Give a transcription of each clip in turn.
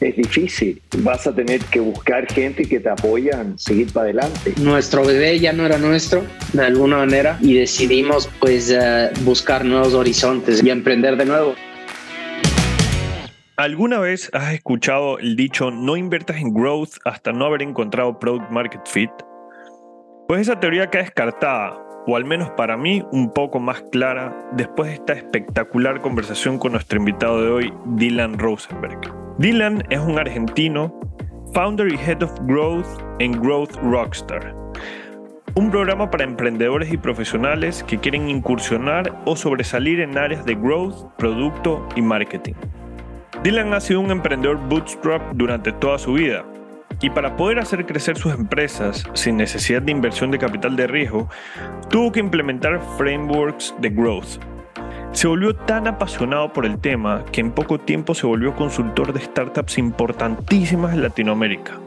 es difícil. Vas a tener que buscar gente que te apoyan, seguir para adelante. Nuestro bebé ya no era nuestro, de alguna manera, y decidimos pues eh, buscar nuevos horizontes y emprender de nuevo. ¿Alguna vez has escuchado el dicho no inviertas en growth hasta no haber encontrado product market fit? Pues esa teoría queda descartada, o al menos para mí un poco más clara, después de esta espectacular conversación con nuestro invitado de hoy, Dylan Rosenberg. Dylan es un argentino, founder y head of growth en Growth Rockstar, un programa para emprendedores y profesionales que quieren incursionar o sobresalir en áreas de growth, producto y marketing. Dylan ha sido un emprendedor bootstrap durante toda su vida y para poder hacer crecer sus empresas sin necesidad de inversión de capital de riesgo, tuvo que implementar frameworks de growth se volvió tan apasionado por el tema que en poco tiempo se volvió consultor de startups importantísimas en Latinoamérica.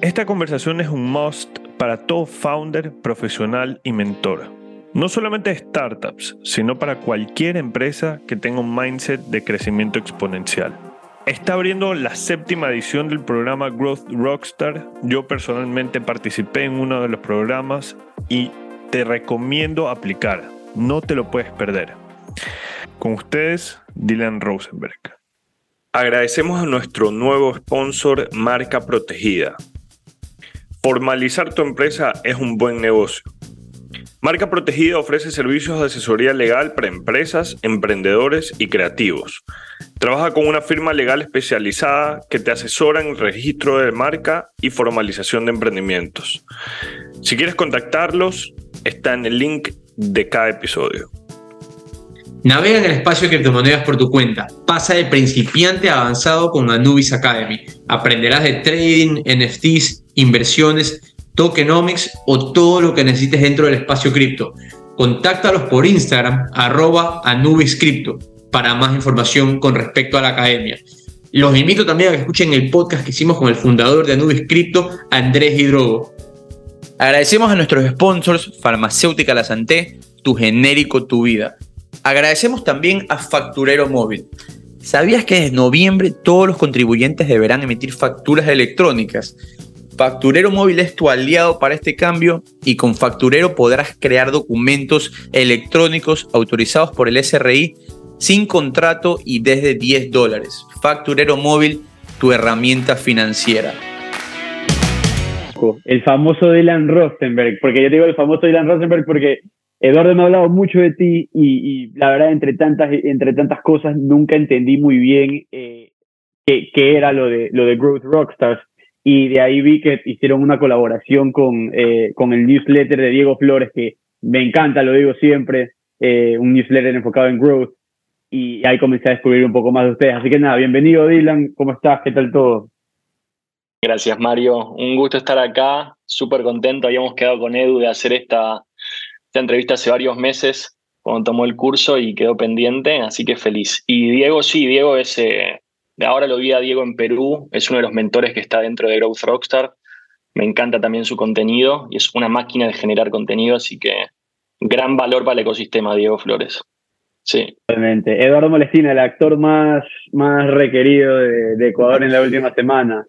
Esta conversación es un must para todo founder, profesional y mentor. No solamente startups, sino para cualquier empresa que tenga un mindset de crecimiento exponencial. Está abriendo la séptima edición del programa Growth Rockstar. Yo personalmente participé en uno de los programas y te recomiendo aplicar no te lo puedes perder. Con ustedes, Dylan Rosenberg. Agradecemos a nuestro nuevo sponsor, Marca Protegida. Formalizar tu empresa es un buen negocio. Marca Protegida ofrece servicios de asesoría legal para empresas, emprendedores y creativos. Trabaja con una firma legal especializada que te asesora en registro de marca y formalización de emprendimientos. Si quieres contactarlos, está en el link de cada episodio. Navega en el espacio de criptomonedas por tu cuenta. Pasa de principiante a avanzado con Anubis Academy. Aprenderás de trading, NFTs, inversiones, tokenomics o todo lo que necesites dentro del espacio cripto. Contáctalos por Instagram, arroba Anubis Crypto, para más información con respecto a la academia. Los invito también a que escuchen el podcast que hicimos con el fundador de Anubis Crypto, Andrés Hidrogo. Agradecemos a nuestros sponsors, Farmacéutica La Santé, Tu Genérico Tu Vida. Agradecemos también a Facturero Móvil. ¿Sabías que en noviembre todos los contribuyentes deberán emitir facturas electrónicas? Facturero Móvil es tu aliado para este cambio y con Facturero podrás crear documentos electrónicos autorizados por el SRI sin contrato y desde 10 dólares. Facturero Móvil, tu herramienta financiera el famoso Dylan Rosenberg, porque yo digo el famoso Dylan Rosenberg porque Eduardo me ha hablado mucho de ti y, la verdad, entre tantas, entre tantas cosas, nunca entendí muy bien eh, qué, era lo de, lo de Growth Rockstars. Y de ahí vi que hicieron una colaboración con, eh, con el newsletter de Diego Flores, que me encanta, lo digo siempre, eh, un newsletter enfocado en growth. Y ahí comencé a descubrir un poco más de ustedes. Así que nada, bienvenido Dylan, ¿cómo estás? ¿Qué tal todo? Gracias, Mario. Un gusto estar acá. Súper contento. Habíamos quedado con Edu de hacer esta, esta entrevista hace varios meses cuando tomó el curso y quedó pendiente, así que feliz. Y Diego, sí, Diego es, eh, ahora lo vi a Diego en Perú, es uno de los mentores que está dentro de Growth Rockstar. Me encanta también su contenido y es una máquina de generar contenido, así que gran valor para el ecosistema, Diego Flores. Sí. Realmente. Eduardo Molestina, el actor más, más requerido de Ecuador en la última semana.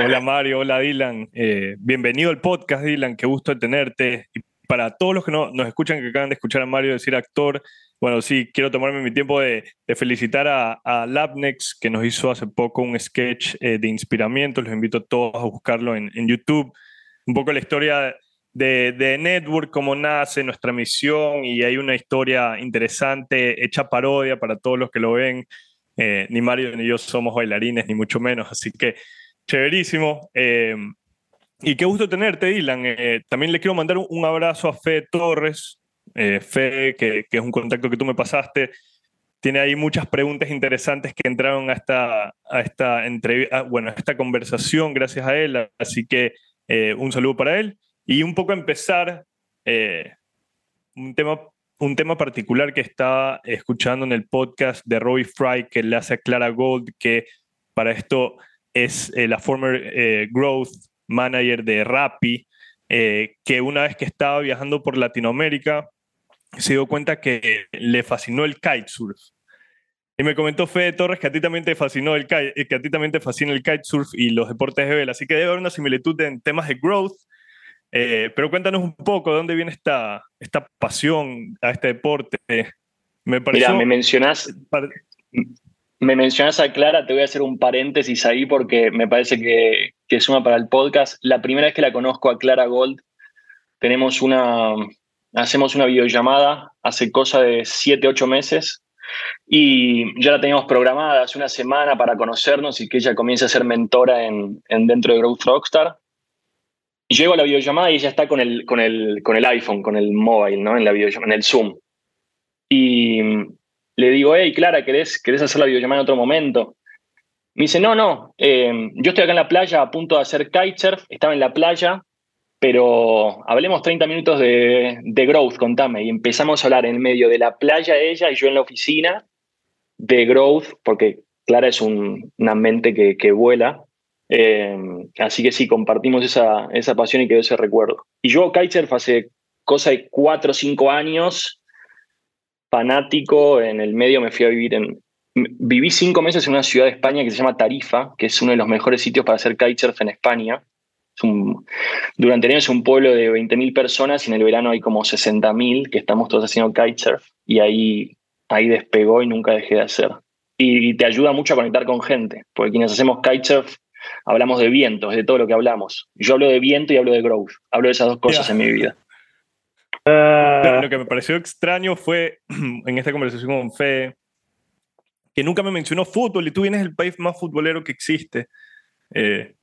Hola Mario, hola Dylan. Eh, bienvenido al podcast, Dylan. Qué gusto de tenerte. Y para todos los que no, nos escuchan, que acaban de escuchar a Mario decir actor, bueno, sí, quiero tomarme mi tiempo de, felicitar a, a, Labnex, que nos hizo hace poco un sketch eh, de inspiramiento. Los invito a todos a buscarlo en, YouTube. Un poco la historia de, de, Network, cómo nace nuestra misión, y hay una historia interesante, hecha parodia para todos los que lo ven. Eh, ni Mario ni yo somos bailarines, ni mucho menos, así que Chéverísimo. Eh, y qué gusto tenerte, Dylan. Eh, también le quiero mandar un abrazo a Fe Torres. Eh, Fe, que, es un contacto que tú me pasaste, tiene ahí muchas preguntas interesantes que entraron a esta, a esta, entrevista, bueno, a esta conversación gracias a él. Así que un saludo para él. Y un poco empezar eh, un, tema, un tema particular que estaba escuchando en el podcast de Robbie Fry que le hace a Clara Gold, que para esto es eh, la former eh, growth manager de Rappi, que una vez que estaba viajando por Latinoamérica, se dio cuenta que le fascinó el kitesurf. Y me comentó Fede Torres que a ti también te fascinó el que a ti también te fascina el kitesurf y los deportes de vela. Así que debe haber una similitud en temas de growth eh, pero cuéntanos un poco de dónde viene esta, esta pasión a este deporte. Me Mira, me mencionás, me mencionás a Clara, te voy a hacer un paréntesis ahí porque me parece que, que suma para el podcast. La primera vez que la conozco a Clara Gold, tenemos una, hacemos una videollamada hace cosa de 7, 8 meses y ya la teníamos programada hace una semana para conocernos y que ella comience a ser mentora en, en dentro de Growth Rockstar. Y llego a la videollamada y ella está con el, con el, con el iPhone, con el mobile, ¿no? En la en el Zoom. Y le digo, hey, Clara, ¿querés, ¿querés hacer la videollamada en otro momento? Me dice, no, no, eh, yo estoy acá en la playa a punto de hacer kitesurf, estaba en la playa, pero hablemos 30 minutos de, de growth, contame. Y empezamos a hablar en medio de la playa ella y yo en la oficina de growth, porque Clara es una mente que, que vuela. Eh, así que sí, compartimos esa, esa pasión y quedó ese recuerdo. Y yo kitesurf hace cosa de cuatro o cinco años, fanático, en el medio me fui a vivir en... Viví cinco meses en una ciudad de España que se llama Tarifa, que es uno de los mejores sitios para hacer kitesurf en España. Durante el año es un pueblo de 20.000 personas y en el verano hay como 60.000 que estamos todos haciendo kitesurf y ahí, ahí despegó y nunca dejé de hacer. Y te ayuda mucho a conectar con gente, porque quienes hacemos kitesurf hablamos de vientos, de todo lo que hablamos. Yo hablo de viento y hablo de growth. Hablo de esas dos cosas en mi vida. Ah. lo que me pareció extraño fue en esta conversación con Fe que nunca me mencionó fútbol y tú vienes el país más futbolero que existe. Eh,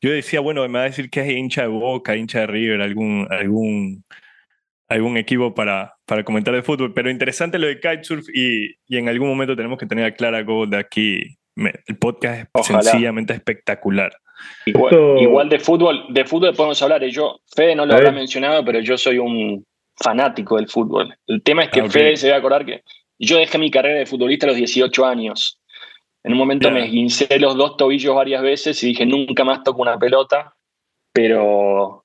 yo decía, bueno, me va a decir que es hincha de Boca, hincha de River, algún, algún, algún equipo para, para comentar de fútbol. Pero interesante lo de kitesurf y, y en algún momento tenemos que tener a Clara Gold aquí el podcast es sencillamente espectacular. Igual, de fútbol, de fútbol podemos hablar. Yo, Fede no lo habrá mencionado, pero yo soy un fanático del fútbol. El tema es que ah, Fede se debe acordar que yo dejé mi carrera de futbolista a los 18 años. En un momento me esguincé los dos tobillos varias veces y dije, nunca más toco una pelota, pero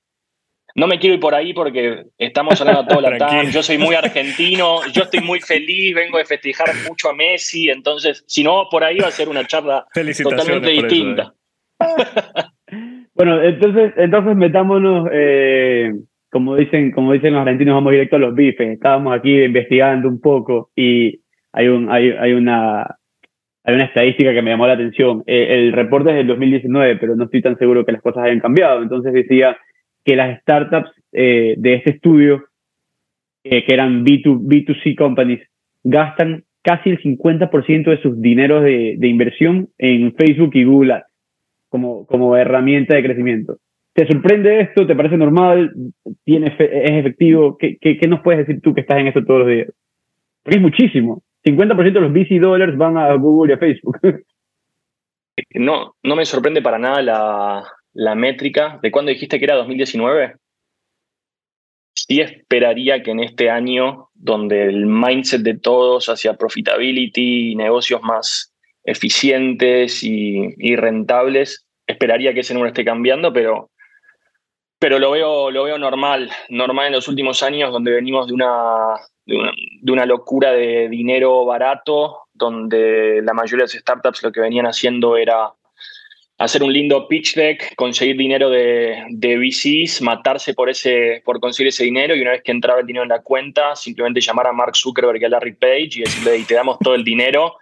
no me quiero ir por ahí porque estamos hablando todo la tarde. Yo soy muy argentino, yo estoy muy feliz, vengo de festejar mucho a Messi, entonces, si no, por ahí va a ser una charla totalmente distinta. Eh. bueno, entonces, entonces metámonos, eh, como, dicen, como dicen los argentinos, vamos directo a los bifes. Estábamos aquí investigando un poco y hay, un, hay, hay una, hay una estadística que me llamó la atención. Eh, el reporte es del 2019, pero no estoy tan seguro que las cosas hayan cambiado. Entonces decía que las startups eh, de este estudio, eh, que eran B2, B2C companies, gastan casi el 50% de sus dineros de, inversión en Facebook y Google Ads como, como herramienta de crecimiento. ¿Te sorprende esto? ¿Te parece normal? ¿Tiene, ¿Es efectivo? ¿Qué, ¿Qué, qué, nos puedes decir tú que estás en esto todos los días? Porque es muchísimo. 50% de los VC dólares van a Google y a Facebook. No, no me sorprende para nada la, la métrica de cuándo dijiste que era 2019? Sí esperaría que en este año, donde el mindset de todos hacia profitability y negocios más eficientes y, rentables, esperaría que ese número esté cambiando, pero, pero lo, veo, lo veo normal, normal en los últimos años, donde venimos de una, de una, locura de dinero barato, donde la mayoría de las startups lo que venían haciendo era hacer un lindo pitch deck, conseguir dinero de, de VCs, matarse por, ese, por conseguir ese dinero y una vez que entraba el dinero en la cuenta, simplemente llamar a Mark Zuckerberg y a Larry Page y decirle, te damos todo el dinero.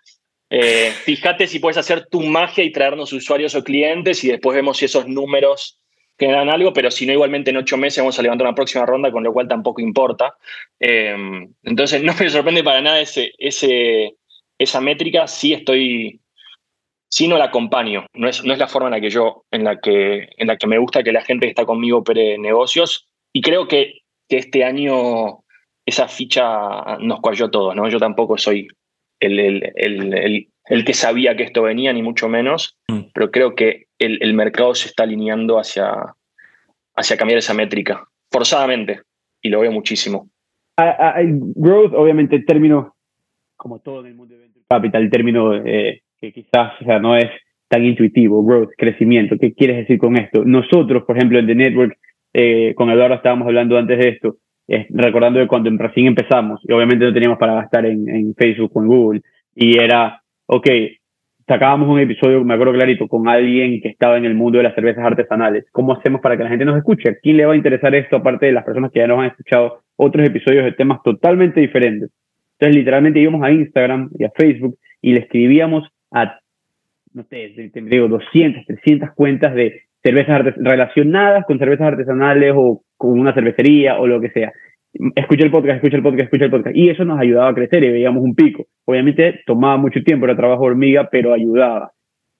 Eh, fíjate si puedes hacer tu magia y traernos usuarios o clientes y después vemos si esos números generan algo, pero si no, igualmente en ocho meses vamos a levantar una próxima ronda, con lo cual tampoco importa. Eh, entonces, no me sorprende para nada ese, ese, esa métrica. Sí estoy si no la acompaño. No es, no es la forma en la que yo, en la que, en la que me gusta que la gente que está conmigo opere negocios. Y creo que, que este año esa ficha nos cuajó todos, ¿no? Yo tampoco soy el, el, el, que sabía que esto venía, ni mucho menos, mm. pero creo que el, mercado se está alineando hacia, hacia cambiar esa métrica, forzadamente. y lo veo muchísimo. growth, obviamente, el término, como todo en el mundo de Venture Capital, el término eh, que quizás o sea, no es tan intuitivo, growth, crecimiento. ¿Qué quieres decir con esto? Nosotros, por ejemplo, en The Network, eh, con Eduardo estábamos hablando antes de esto, recordando de cuando recién empezamos, y obviamente no teníamos para gastar en, en Facebook o en Google, y era, ok, sacábamos un episodio, me acuerdo clarito, con alguien que estaba en el mundo de las cervezas artesanales. ¿Cómo hacemos para que la gente nos escuche? ¿A quién le va a interesar esto, aparte de las personas que ya nos han escuchado otros episodios de temas totalmente diferentes? Entonces, literalmente íbamos a Instagram y a Facebook y le escribíamos a, no sé, te digo, 200, 300 cuentas de cervezas relacionadas con cervezas artesanales o con una cervecería o lo que sea escucha el podcast, escucha el podcast, escucha el podcast. Y eso nos ayudaba a crecer y veíamos un pico. Obviamente tomaba mucho tiempo, era trabajo hormiga, pero ayudaba.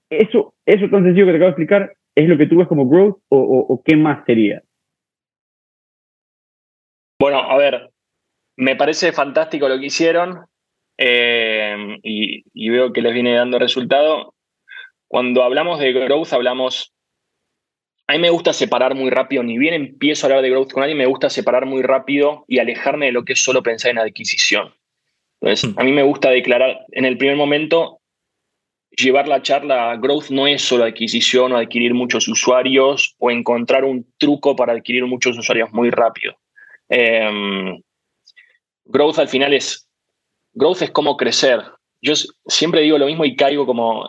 Eso, eso tan sencillo que te acabo de explicar, ¿es lo que tú ves como growth o, o, qué más sería? Bueno, a ver, me parece fantástico lo que hicieron eh, y, y veo que les viene dando resultado. Cuando hablamos de growth, hablamos a mí me gusta separar muy rápido, ni bien empiezo a hablar de growth con alguien, me gusta separar muy rápido y alejarme de lo que es solo pensar en adquisición. Entonces, hmm. a mí me gusta declarar en el primer momento, llevar la charla growth no es solo adquisición o adquirir muchos usuarios o encontrar un truco para adquirir muchos usuarios muy rápido. Em, growth al final es, growth es como crecer. Yo siempre digo lo mismo y caigo como,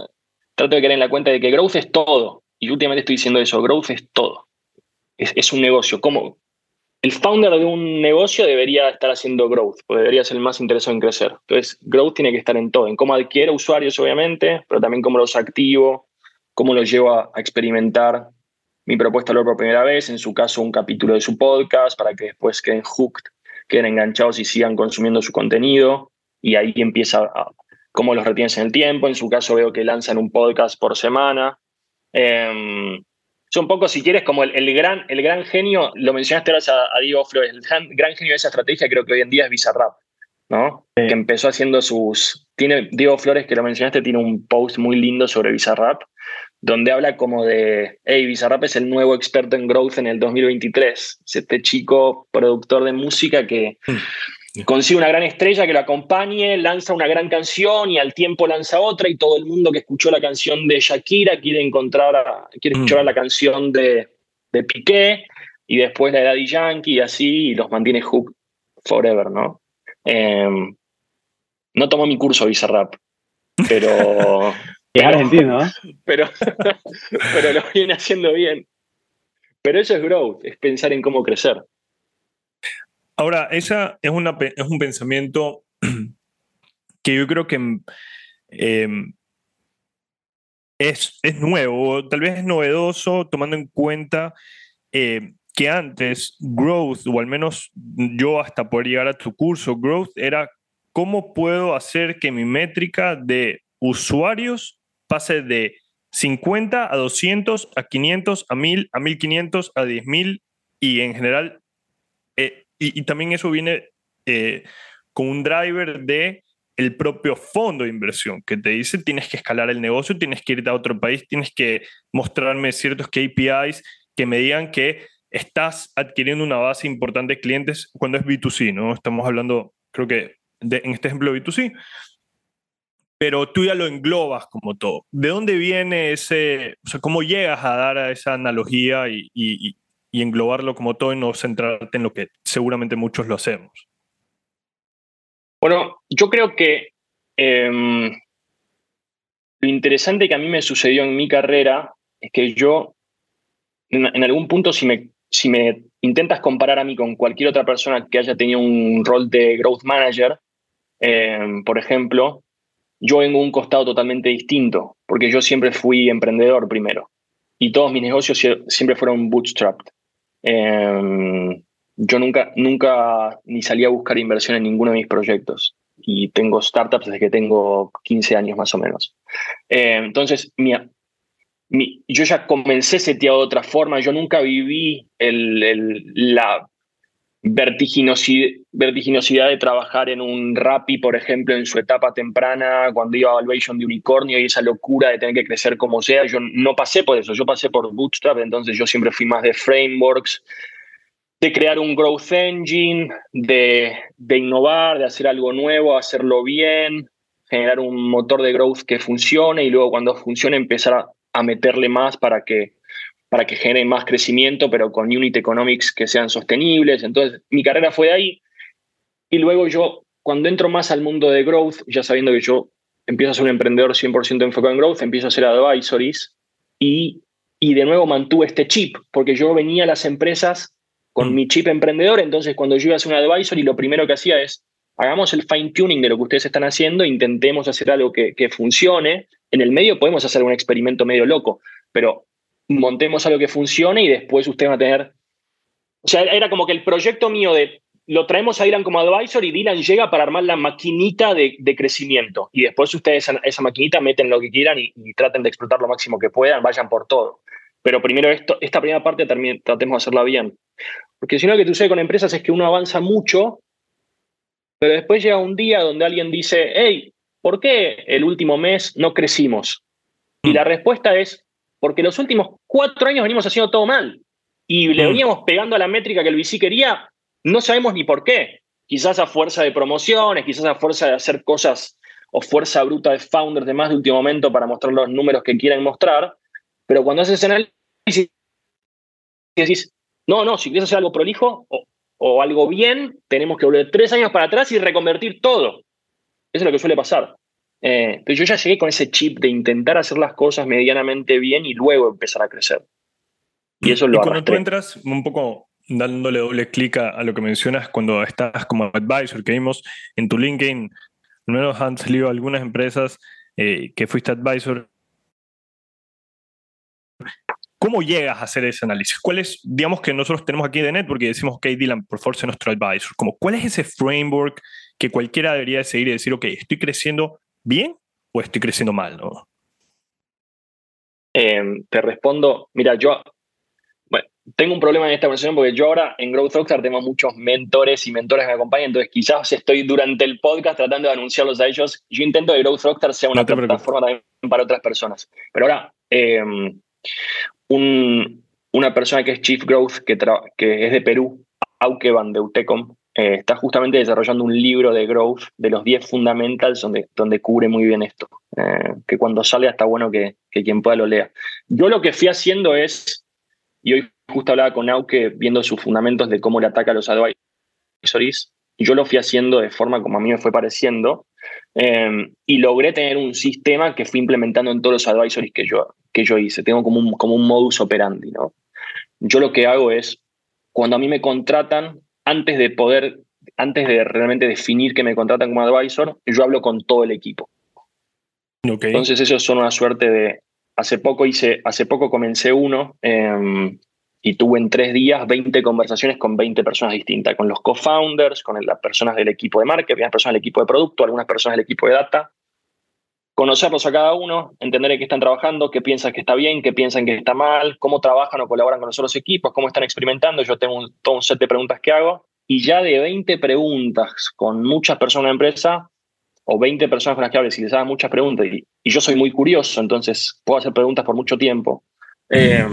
trato de caer en la cuenta de que growth es todo y últimamente estoy diciendo eso, growth es todo. Es, un negocio. como El founder de un negocio debería estar haciendo growth, debería ser el más interesado en crecer. Entonces, growth tiene que estar en todo, en cómo adquiere usuarios, obviamente, pero también cómo los activo, cómo los llevo a, experimentar mi propuesta por primera vez, en su caso un capítulo de su podcast, para que después queden hooked, queden enganchados y sigan consumiendo su contenido. Y ahí empieza a, cómo los retienes en el tiempo. En su caso veo que lanzan un podcast por semana eh, un poco, si quieres, como el, gran, el gran genio, lo mencionaste ahora a, Diego Flores, el gran, genio de esa estrategia creo que hoy en día es Bizarrap, ¿no? Que empezó haciendo sus... Tiene, Diego Flores, que lo mencionaste, tiene un post muy lindo sobre Bizarrap, donde habla como de, hey, Bizarrap es el nuevo experto en growth en el 2023. Es este chico productor de música que... Hmm consigue una gran estrella que lo acompañe, lanza una gran canción y al tiempo lanza otra y todo el mundo que escuchó la canción de Shakira quiere encontrar, quiere mm. escuchar la canción de, de Piqué y después la de Daddy Yankee y así y los mantiene hook forever, ¿no? Em, no tomó mi curso Bizarrap, pero... es argentino, ¿no? Pero, pero lo viene haciendo bien. Pero eso es growth, es pensar en cómo crecer. Ahora, esa es, es un pensamiento que yo creo que em, es, es, nuevo, tal vez es novedoso, tomando en cuenta eh, que antes growth, o al menos yo hasta poder llegar a tu curso, growth era cómo puedo hacer que mi métrica de usuarios pase de 50 a 200, a 500, a 1000, a 1500, a 10000 y en general y, también eso viene eh, con un driver de el propio fondo de inversión que te dice tienes que escalar el negocio, tienes que irte a otro país, tienes que mostrarme ciertos KPIs que me digan que estás adquiriendo una base importante de clientes cuando es B2C, ¿no? Estamos hablando, creo que en este ejemplo B2C, pero tú ya lo englobas como todo. ¿De dónde viene ese, o sea, cómo llegas a dar a esa analogía y englobarlo como todo y no centrarte en lo que seguramente muchos lo hacemos? Bueno, yo creo que em, lo interesante que a mí me sucedió en mi carrera es que yo, en, algún punto, si me, si me intentas comparar a mí con cualquier otra persona que haya tenido un rol de growth manager, em, por ejemplo, yo vengo un costado totalmente distinto, porque yo siempre fui emprendedor primero y todos mis negocios siempre fueron bootstrapped. Em, yo nunca, nunca ni salí a buscar inversión en ninguno de mis proyectos y tengo startups desde que tengo 15 años más o menos. Em, entonces, yo ya comencé seteado de otra forma, yo nunca viví el, el, la vertiginosidad, vertiginosidad de trabajar en un Rappi, por ejemplo, en su etapa temprana, cuando iba a Valuation de Unicornio y esa locura de tener que crecer como sea. Yo no pasé por eso, yo pasé por Bootstrap, entonces yo siempre fui más de frameworks. de crear un growth engine, de, innovar, de hacer algo nuevo, hacerlo bien, generar un motor de growth que funcione y luego cuando funcione empezar a meterle más para que, para que genere más crecimiento, pero con unit economics que sean sostenibles. Entonces, mi carrera fue de ahí. Y luego yo, cuando entro más al mundo de growth, ya sabiendo que yo empiezo a ser un emprendedor 100% enfocado en growth, empiezo a hacer advisories y, y de nuevo mantuve este chip, porque yo venía a las empresas con mi chip emprendedor, entonces cuando yo iba a hacer un advisory, lo primero que hacía es, hagamos el fine tuning de lo que ustedes están haciendo, intentemos hacer algo que funcione. En el medio podemos hacer un experimento medio loco, pero montemos algo que funcione y después ustedes van a tener... O sea, era como que el proyecto mío de lo traemos a Dylan como advisor y Dylan llega para armar la maquinita de, de crecimiento. Y después ustedes esa, esa, maquinita meten lo que quieran y, y, traten de explotar lo máximo que puedan, vayan por todo. Pero primero esto, esta primera parte también tratemos de hacerla bien. Porque si no, lo que sucede con empresas es que uno avanza mucho, pero después llega un día donde alguien dice, hey, ¿por qué el último mes no crecimos? Y la respuesta es, porque los últimos cuatro años venimos haciendo todo mal. Y le veníamos pegando a la métrica que el VC quería, no sabemos ni por qué. Quizás a fuerza de promociones, quizás a fuerza de hacer cosas o fuerza bruta de founders de más de último momento para mostrar los números que quieren mostrar. Pero cuando haces análisis decís, no, no, si quieres hacer algo prolijo o, o, algo bien, tenemos que volver tres años para atrás y reconvertir todo. Eso es lo que suele pasar. Eh, yo ya llegué con ese chip de intentar hacer las cosas medianamente bien y luego empezar a crecer. Y eso lo y cuando tú entras un poco dándole doble clic a, a, lo que mencionas cuando estás como advisor, que vimos en tu LinkedIn, menos han salido algunas empresas eh, que fuiste advisor. ¿Cómo llegas a hacer ese análisis? ¿Cuál es, digamos que nosotros tenemos aquí de net porque decimos, ok, Dylan, por favor, sé nuestro advisor. Como, ¿Cuál es ese framework que cualquiera debería seguir y decir, ok, estoy creciendo bien o estoy creciendo mal? ¿no? Eh, te respondo, mira, yo bueno, tengo un problema en esta conversación porque yo ahora en Growth Rockstar tengo muchos mentores y mentores que me acompañan, entonces quizás estoy durante el podcast tratando de anunciarlos a ellos. Yo intento que Growth Rockstar sea una no plataforma también para otras personas. Pero ahora, eh, un, una persona que es Chief Growth, que, que es de Perú, Auke Van de Utecom, eh, está justamente desarrollando un libro de growth de los 10 fundamentals donde, donde cubre muy bien esto. Eh, que cuando salga está bueno que, que quien pueda lo lea. Yo lo que fui haciendo es y hoy justo hablaba con Auke viendo sus fundamentos de cómo le ataca a los advisories. Yo lo fui haciendo de forma como a mí me fue pareciendo. Eh, y logré tener un sistema que fui implementando en todos los advisories que yo, que yo hice. Tengo como un, como un modus operandi. ¿no? Yo lo que hago es, cuando a mí me contratan, antes de poder, antes de realmente definir que me contratan como advisor, yo hablo con todo el equipo. Okay. Entonces, eso son una suerte de, hace poco hice, hace poco comencé uno eh, y tuve en tres días 20 conversaciones con 20 personas distintas, con los co-founders, con las personas del equipo de marketing, las personas del equipo de producto, algunas personas del equipo de data. Conocerlos a cada uno, entender en qué están trabajando, qué piensan que está bien, qué piensan que está mal, cómo trabajan o colaboran con los otros equipos, cómo están experimentando. Yo tengo un, todo un set de preguntas que hago y ya de 20 preguntas con muchas personas en la empresa, o 20 personas con las que hables y les hagan muchas preguntas, y, y, yo soy muy curioso, entonces puedo hacer preguntas por mucho tiempo, eh,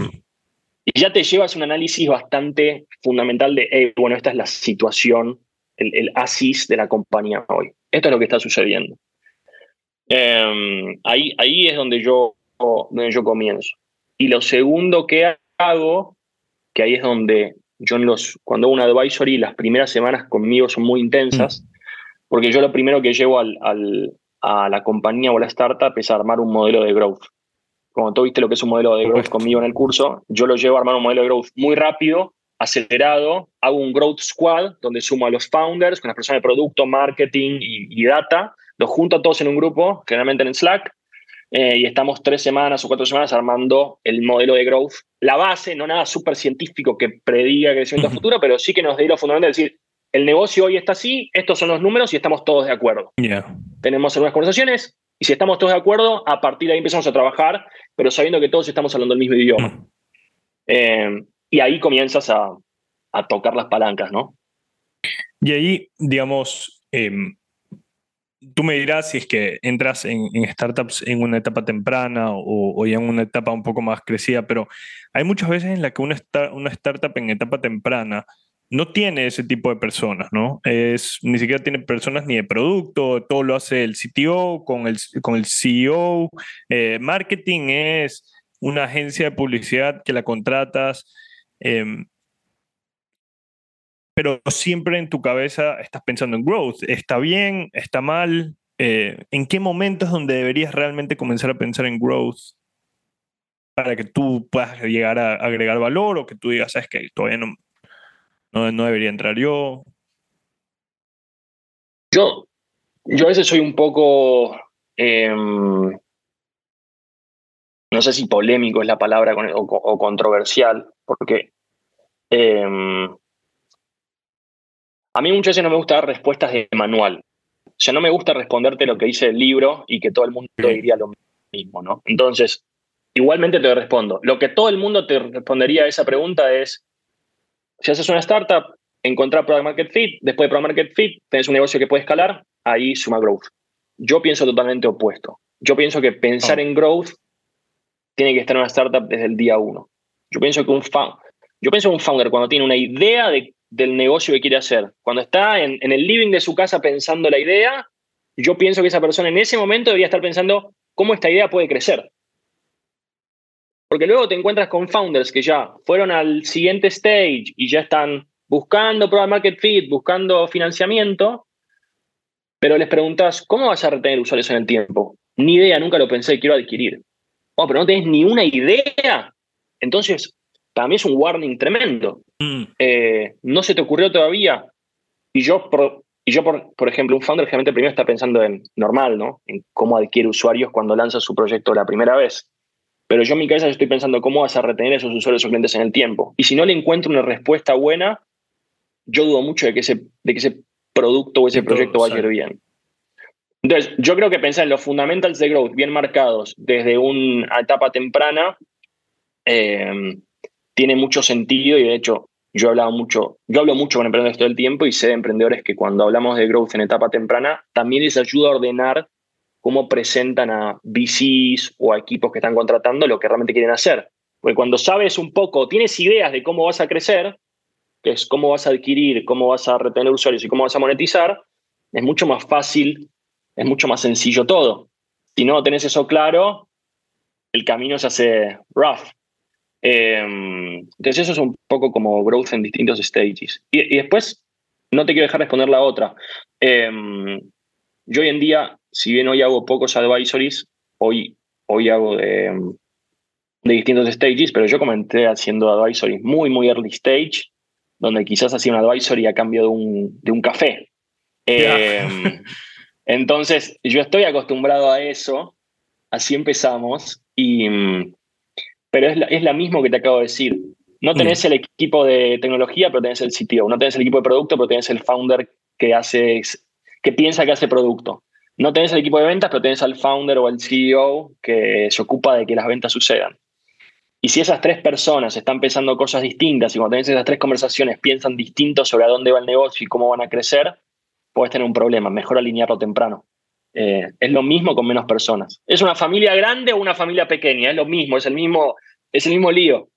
y ya te llevas un análisis bastante fundamental de, hey, bueno, esta es la situación, el, el, ASIS de la compañía hoy. Esto es lo que está sucediendo. Eh, ahí, ahí es donde yo, donde yo comienzo. Y lo segundo que hago, que ahí es donde yo en los, cuando hago un advisory, las primeras semanas conmigo son muy intensas, porque yo lo primero que llevo al, al, a la compañía o a la startup es armar un modelo de growth. Como tú viste lo que es un modelo de growth conmigo en el curso, yo lo llevo a armar un modelo de growth muy rápido, acelerado, hago un growth squad donde sumo a los founders, con las personas de producto, marketing y, y data, los junto a todos en un grupo, generalmente en Slack, eh, y estamos tres semanas o cuatro semanas armando el modelo de growth. La base, no nada súper científico que prediga crecimiento futuro, pero sí que nos dé lo fundamental de decir, el negocio hoy está así, estos son los números y estamos todos de acuerdo. Yeah. Tenemos algunas conversaciones y si estamos todos de acuerdo, a partir de ahí empezamos a trabajar, pero sabiendo que todos estamos hablando el mismo idioma. Mm. Eh, y ahí comienzas a, a, tocar las palancas, ¿no? Y ahí, digamos, eh, tú me dirás si es que entras en, startups en una etapa temprana o, ya en una etapa un poco más crecida, pero hay muchas veces en la que una, una startup en etapa temprana no tiene ese tipo de personas, ¿no? Es, ni siquiera tiene personas ni de producto, todo lo hace el CTO con el, con el CEO. Eh, marketing es una agencia de publicidad que la contratas, em, pero siempre en tu cabeza estás pensando en growth. ¿Está bien? ¿Está mal? Eh, ¿En qué momentos donde deberías realmente comenzar a pensar en growth para que tú puedas llegar a agregar valor o que tú digas, sabes que todavía no, no, debería entrar yo? Yo, yo a veces soy un poco, em, no sé si polémico es la palabra o, controversial, porque em, a mí muchas veces no me gusta dar respuestas de manual. O sea, no me gusta responderte lo que dice el libro y que todo el mundo diría lo mismo, ¿no? Entonces, igualmente te respondo. Lo que todo el mundo te respondería a esa pregunta es, si haces una startup, encontrar Product Market Fit, después de Product Market Fit, tenés un negocio que puede escalar, ahí suma growth. Yo pienso totalmente opuesto. Yo pienso que pensar oh. en growth tiene que estar en una startup desde el día uno. Yo pienso que un, yo pienso un founder cuando tiene una idea del negocio que quiere hacer, cuando está en, el living de su casa pensando la idea, yo pienso que esa persona en ese momento debería estar pensando cómo esta idea puede crecer. Porque luego te encuentras con founders que ya fueron al siguiente stage y ya están buscando product market fit, buscando financiamiento, pero les preguntas, ¿cómo vas a retener usuarios en el tiempo? Ni idea, nunca lo pensé, quiero adquirir. Oh, pero no tenés ni una idea. Entonces, para mí es un warning tremendo. Mm. Eh, no se te ocurrió todavía. Y yo, por, y yo por, por ejemplo, un founder generalmente primero está pensando en normal, ¿no? En cómo adquiere usuarios cuando lanza su proyecto la primera vez. Pero yo en mi cabeza estoy pensando cómo vas a retener esos usuarios o clientes en el tiempo. Y si no le encuentro una respuesta buena, yo dudo mucho de que ese, de que ese producto o ese proyecto vaya a ir bien. Entonces, yo creo que pensar en los fundamentals de growth bien marcados desde una etapa temprana eh, tiene mucho sentido y de hecho yo he hablado mucho, yo hablo mucho con emprendedores todo el tiempo y sé de emprendedores que cuando hablamos de growth en etapa temprana también les ayuda a ordenar cómo presentan a VCs o a equipos que están contratando lo que realmente quieren hacer. Porque cuando sabes un poco, tienes ideas de cómo vas a crecer, que es cómo vas a adquirir, cómo vas a retener usuarios y cómo vas a monetizar, es mucho más fácil, es mucho más sencillo todo. Si no tenés eso claro, el camino se hace rough. Em, entonces eso es un poco como growth en distintos stages. Y, después, no te quiero dejar responder la otra. Em, yo hoy en día si bien hoy hago pocos advisories, hoy, hoy hago de, de distintos stages, pero yo comenté haciendo advisories muy, muy early stage, donde quizás hacía un advisory a cambio de un, de un café. Em, entonces, yo estoy acostumbrado a eso, así empezamos, y, pero es, la, es la mismo que te acabo de decir. No mm. tenés el equipo de tecnología, pero tenés el CTO. No tenés el equipo de producto, pero tenés el founder que, hace, que piensa que hace producto no tenés el equipo de ventas, pero tenés al founder o al CEO que se ocupa de que las ventas sucedan. Y si esas tres personas están pensando cosas distintas y cuando tenés esas tres conversaciones piensan distinto sobre a dónde va el negocio y cómo van a crecer, puedes tener un problema. Mejor alinearlo temprano. Eh, es lo mismo con menos personas. ¿Es una familia grande o una familia pequeña? Es lo mismo, es el mismo, es el mismo lío.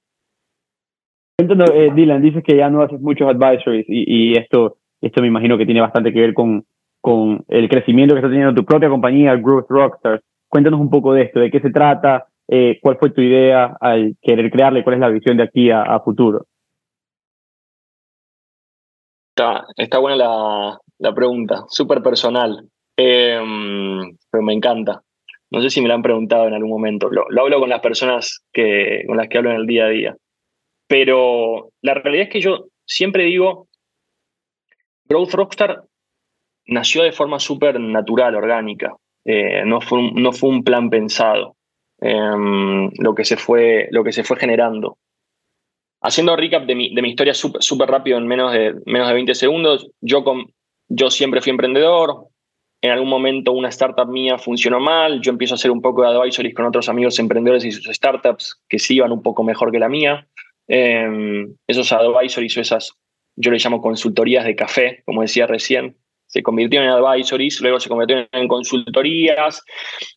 Eh, Dylan, dices que ya no haces muchos advisories y, y esto, esto me imagino que tiene bastante que ver con, con el crecimiento que está teniendo tu propia compañía, Growth Rockstars. Cuéntanos un poco de esto, de qué se trata, eh, cuál fue tu idea al querer crearle, cuál es la visión de aquí a, futuro. Está, está buena la, la pregunta, súper personal, em, pero me encanta. No sé si me la han preguntado en algún momento. Lo, lo, hablo con las personas que, con las que hablo en el día a día. Pero la realidad es que yo siempre digo, Growth Rockstar nació de forma súper natural, orgánica. Eh, no, fue un, no fue un plan pensado em, lo, que se fue, lo que se fue generando. Haciendo recap de mi, de mi historia súper rápido en menos de, menos de 20 segundos, yo, con, yo siempre fui emprendedor. En algún momento una startup mía funcionó mal, yo empiezo a hacer un poco de advisories con otros amigos emprendedores y sus startups que sí iban un poco mejor que la mía. Eh, esos advisories o esas, yo les llamo consultorías de café, como decía recién, se convirtió en advisories, luego se convirtió en consultorías.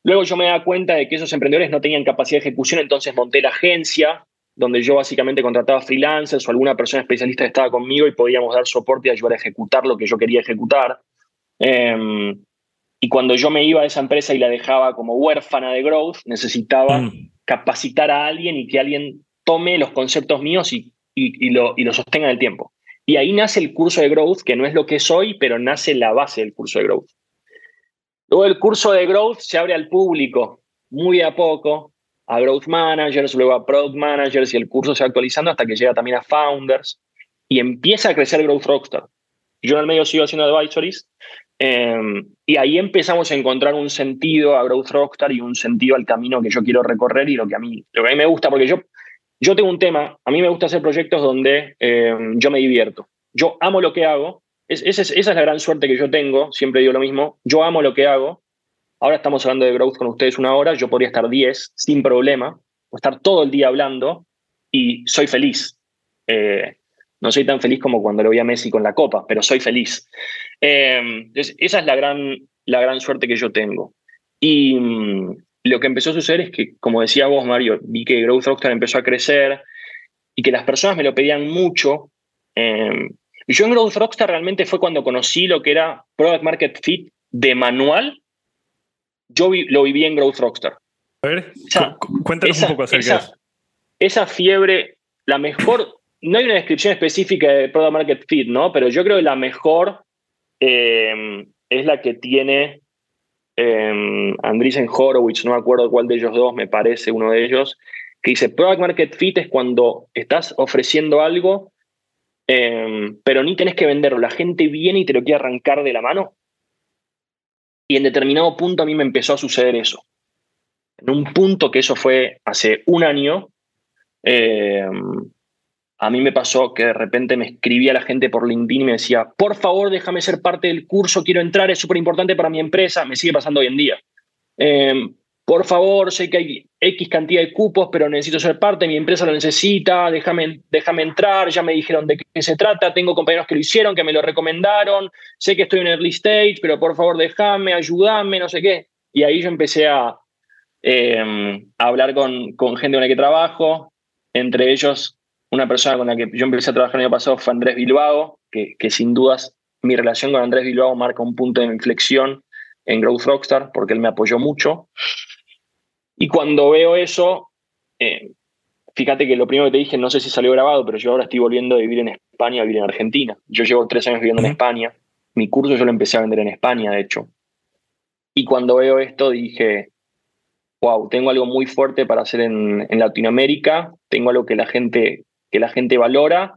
Luego yo me da cuenta de que esos emprendedores no tenían capacidad de ejecución, entonces monté la agencia donde yo básicamente contrataba freelancers o alguna persona especialista que estaba conmigo y podíamos dar soporte y ayudar a ejecutar lo que yo quería ejecutar. Em, y cuando yo me iba a esa empresa y la dejaba como huérfana de growth, necesitaba Mm. capacitar a alguien y que alguien tome los conceptos míos y, y, y lo, y lo sostenga en el tiempo. Y ahí nace el curso de growth, que no es lo que soy, pero nace la base del curso de growth. Luego el curso de growth se abre al público muy a poco, a growth managers, luego a product managers y el curso se va actualizando hasta que llega también a founders y empieza a crecer Growth Rockstar. Yo en el medio sigo haciendo advisories eh, y ahí empezamos a encontrar un sentido a Growth Rockstar y un sentido al camino que yo quiero recorrer y lo que a mí, lo que a mí me gusta, porque yo, yo tengo un tema, a mí me gusta hacer proyectos donde eh, yo me divierto. Yo amo lo que hago, es, esa, es, esa es la gran suerte que yo tengo, siempre digo lo mismo, yo amo lo que hago. Ahora estamos hablando de growth con ustedes una hora, yo podría estar 10 sin problema, o estar todo el día hablando y soy feliz. Eh, no soy tan feliz como cuando lo vi a Messi con la copa, pero soy feliz. Entonces, esa es la gran, la gran suerte que yo tengo. Y mm, lo que empezó a suceder es que, como decía vos, Mario, vi que Growth Rockstar empezó a crecer y que las personas me lo pedían mucho. Eh, y yo en Growth Rockstar realmente fue cuando conocí lo que era Product Market Fit de manual. Yo vi, lo viví en Growth Rockstar. A ver, esa, cuéntanos esa, un poco acerca esa, de eso. Esa fiebre, la mejor, no hay una descripción específica de Product Market Fit, ¿no? Pero yo creo que la mejor eh, es la que tiene eh, Andreessen Horowitz, no me acuerdo cuál de ellos dos, me parece uno de ellos, que dice, Product Market Fit es cuando estás ofreciendo algo, eh, pero ni tenés que venderlo, la gente viene y te lo quiere arrancar de la mano. Y en determinado punto a mí me empezó a suceder eso. En un punto que eso fue hace un año, eh, a mí me pasó que de repente me escribía la gente por LinkedIn y me decía, por favor, déjame ser parte del curso, quiero entrar, es súper importante para mi empresa, me sigue pasando hoy en día. Eh, por favor, sé que hay X cantidad de cupos, pero necesito ser parte, mi empresa lo necesita, déjame, déjame entrar, ya me dijeron de qué se trata, tengo compañeros que lo hicieron, que me lo recomendaron, sé que estoy en early stage, pero por favor déjame, ayúdame, no sé qué. Y ahí yo empecé a, a hablar con, con gente con la que trabajo, entre ellos una persona con la que yo empecé a trabajar el año pasado fue Andrés Bilbao, que, que sin dudas mi relación con Andrés Bilbao marca un punto de inflexión en Growth Rockstar, porque él me apoyó mucho. Y cuando veo eso, eh, fíjate que lo primero que te dije, no sé si salió grabado, pero yo ahora estoy volviendo a vivir en España, a vivir en Argentina. Yo llevo tres años viviendo en España. Mi curso yo lo empecé a vender en España, de hecho. Y cuando veo esto dije, wow, tengo algo muy fuerte para hacer en, en Latinoamérica, tengo algo que la gente, que la gente valora,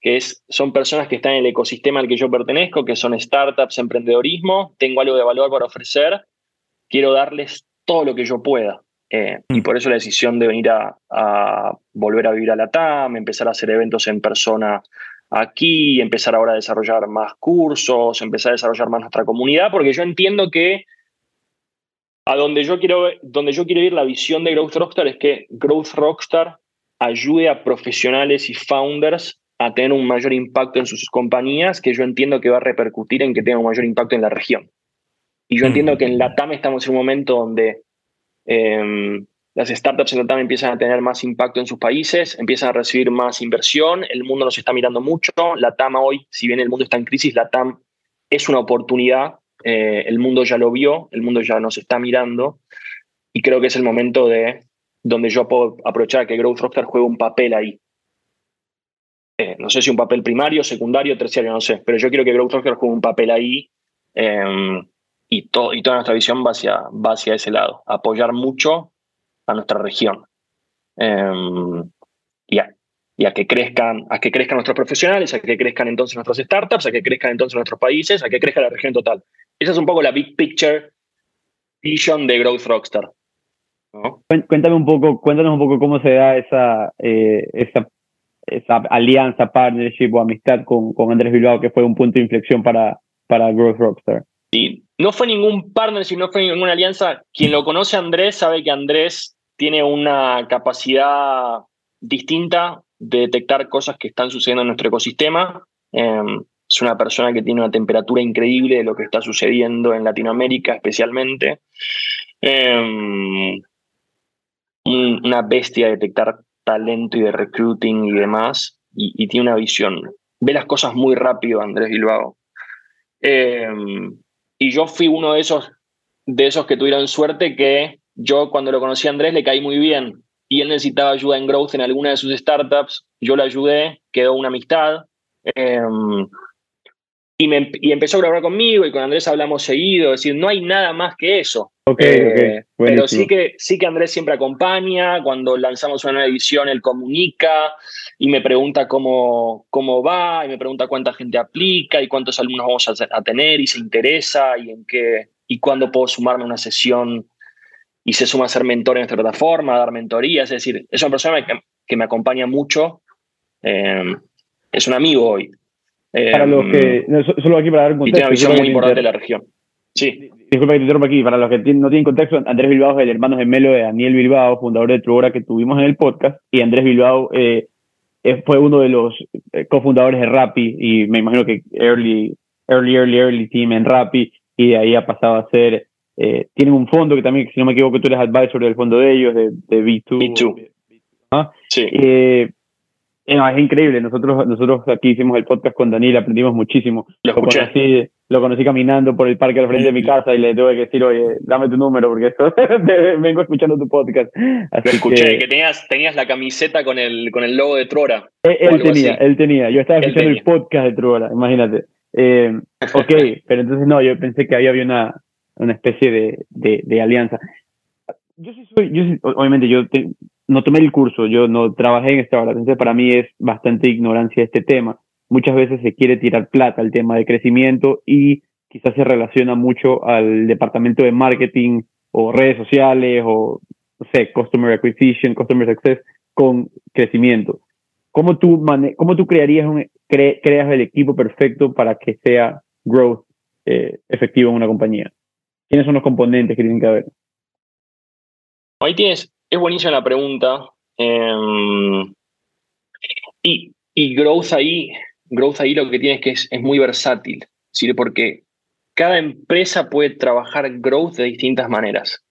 que es, son personas que están en el ecosistema al que yo pertenezco, que son startups, emprendedorismo, tengo algo de valor para ofrecer, quiero darles todo lo que yo pueda. Eh, y por eso la decisión de venir a, a, volver a vivir a la TAM, empezar a hacer eventos en persona aquí, empezar ahora a desarrollar más cursos, empezar a desarrollar más nuestra comunidad, porque yo entiendo que a donde yo quiero, donde yo quiero ir, la visión de Growth Rockstar es que Growth Rockstar ayude a profesionales y founders a tener un mayor impacto en sus compañías, que yo entiendo que va a repercutir en que tenga un mayor impacto en la región. Y yo entiendo que en la TAM estamos en un momento donde eh, las startups en la TAM empiezan a tener más impacto en sus países, empiezan a recibir más inversión, el mundo nos está mirando mucho, la TAM hoy, si bien el mundo está en crisis, la TAM es una oportunidad, eh, el mundo ya lo vio, el mundo ya nos está mirando, y creo que es el momento de donde yo puedo aprovechar que Growth Rockstar juegue un papel ahí. Eh, no sé si un papel primario, secundario, terciario, no sé, pero yo quiero que Growth Rockstar juegue un papel ahí eh, y, y toda nuestra visión va hacia, va hacia ese lado, apoyar mucho a nuestra región y, a, y, a, que crezcan, a que crezcan nuestros profesionales, a que crezcan entonces nuestras startups, a que crezcan entonces nuestros países, a que crezca la región total. Esa es un poco la big picture vision de Growth Rockstar. Cuéntame un poco, cuéntanos un poco cómo se da esa, eh, esa, esa, alianza, partnership o amistad con, con, Andrés Bilbao, que fue un punto de inflexión para, para Growth Rockstar. Sí, no fue ningún partnership, no fue ninguna alianza. Quien lo conoce a Andrés sabe que Andrés tiene una capacidad distinta de detectar cosas que están sucediendo en nuestro ecosistema. Eh, es una persona que tiene una temperatura increíble de lo que está sucediendo en Latinoamérica especialmente. Eh, una bestia de detectar talento y de recruiting y demás, y, tiene una visión. Ve las cosas muy rápido, Andrés Bilbao. Eh, y yo fui uno de esos, de esos que tuvieron suerte que yo cuando lo conocí a Andrés le caí muy bien y él necesitaba ayuda en growth en alguna de sus startups, yo le ayudé, quedó una amistad. Eh, y, me, y, empezó a grabar conmigo y con Andrés hablamos seguido, es decir, no hay nada más que eso. Eh, pero sí que, sí que Andrés siempre acompaña, cuando lanzamos una nueva edición él comunica y me pregunta cómo, cómo va y me pregunta cuánta gente aplica y cuántos alumnos vamos a, tener y se interesa y en qué y cuándo puedo sumarme a una sesión y se suma a ser mentor en esta plataforma, a dar mentorías, es decir, es una persona que, que me acompaña mucho, eh, es un amigo hoy. Para los que, em, solo aquí para dar un contexto. Y tiene una visión muy importante de la región. Sí. Disculpa que te interrumpa aquí. Para los que no tienen contexto, Andrés Bilbao es el hermano gemelo de Daniel Bilbao, fundador de Truora que tuvimos en el podcast. Y Andrés Bilbao eh, fue uno de los eh, cofundadores de Rappi y me imagino que early, early, early, early team en Rappi. Y de ahí ha pasado a ser. Eh, tienen un fondo que también, si no me equivoco, tú eres advisor del fondo de ellos, de, de B2. B2. ¿Ah? Sí. Eh, es increíble. Nosotros, nosotros aquí hicimos el podcast con Daniel, aprendimos muchísimo. Lo, conocí, lo conocí caminando por el parque al frente de mi casa y le tuve que decir, oye, dame tu número porque esto vengo escuchando tu podcast. Así lo escuché, que, tenías, tenías la camiseta con el, con el logo de Trora. Él, tenía, él tenía. Yo estaba escuchando el podcast de Trora, imagínate. Eh, ok, pero entonces no, yo pensé que había, había una, una especie de, de, de alianza. Yo sí soy, yo obviamente yo no tomé el curso, yo no trabajé en esta hora, entonces para mí es bastante ignorancia este tema. Muchas veces se quiere tirar plata al tema de crecimiento y quizás se relaciona mucho al departamento de marketing o redes sociales o, no sé, customer acquisition, customer success con crecimiento. ¿Cómo tú, cómo tú crearías un, creas el equipo perfecto para que sea growth eh, efectivo en una compañía? ¿Quiénes son los componentes que tienen que haber? Ahí tienes es buenísima la pregunta. Em, y, growth ahí, growth ahí lo que tiene es que es, muy versátil, ¿sí? porque cada empresa puede trabajar growth de distintas maneras.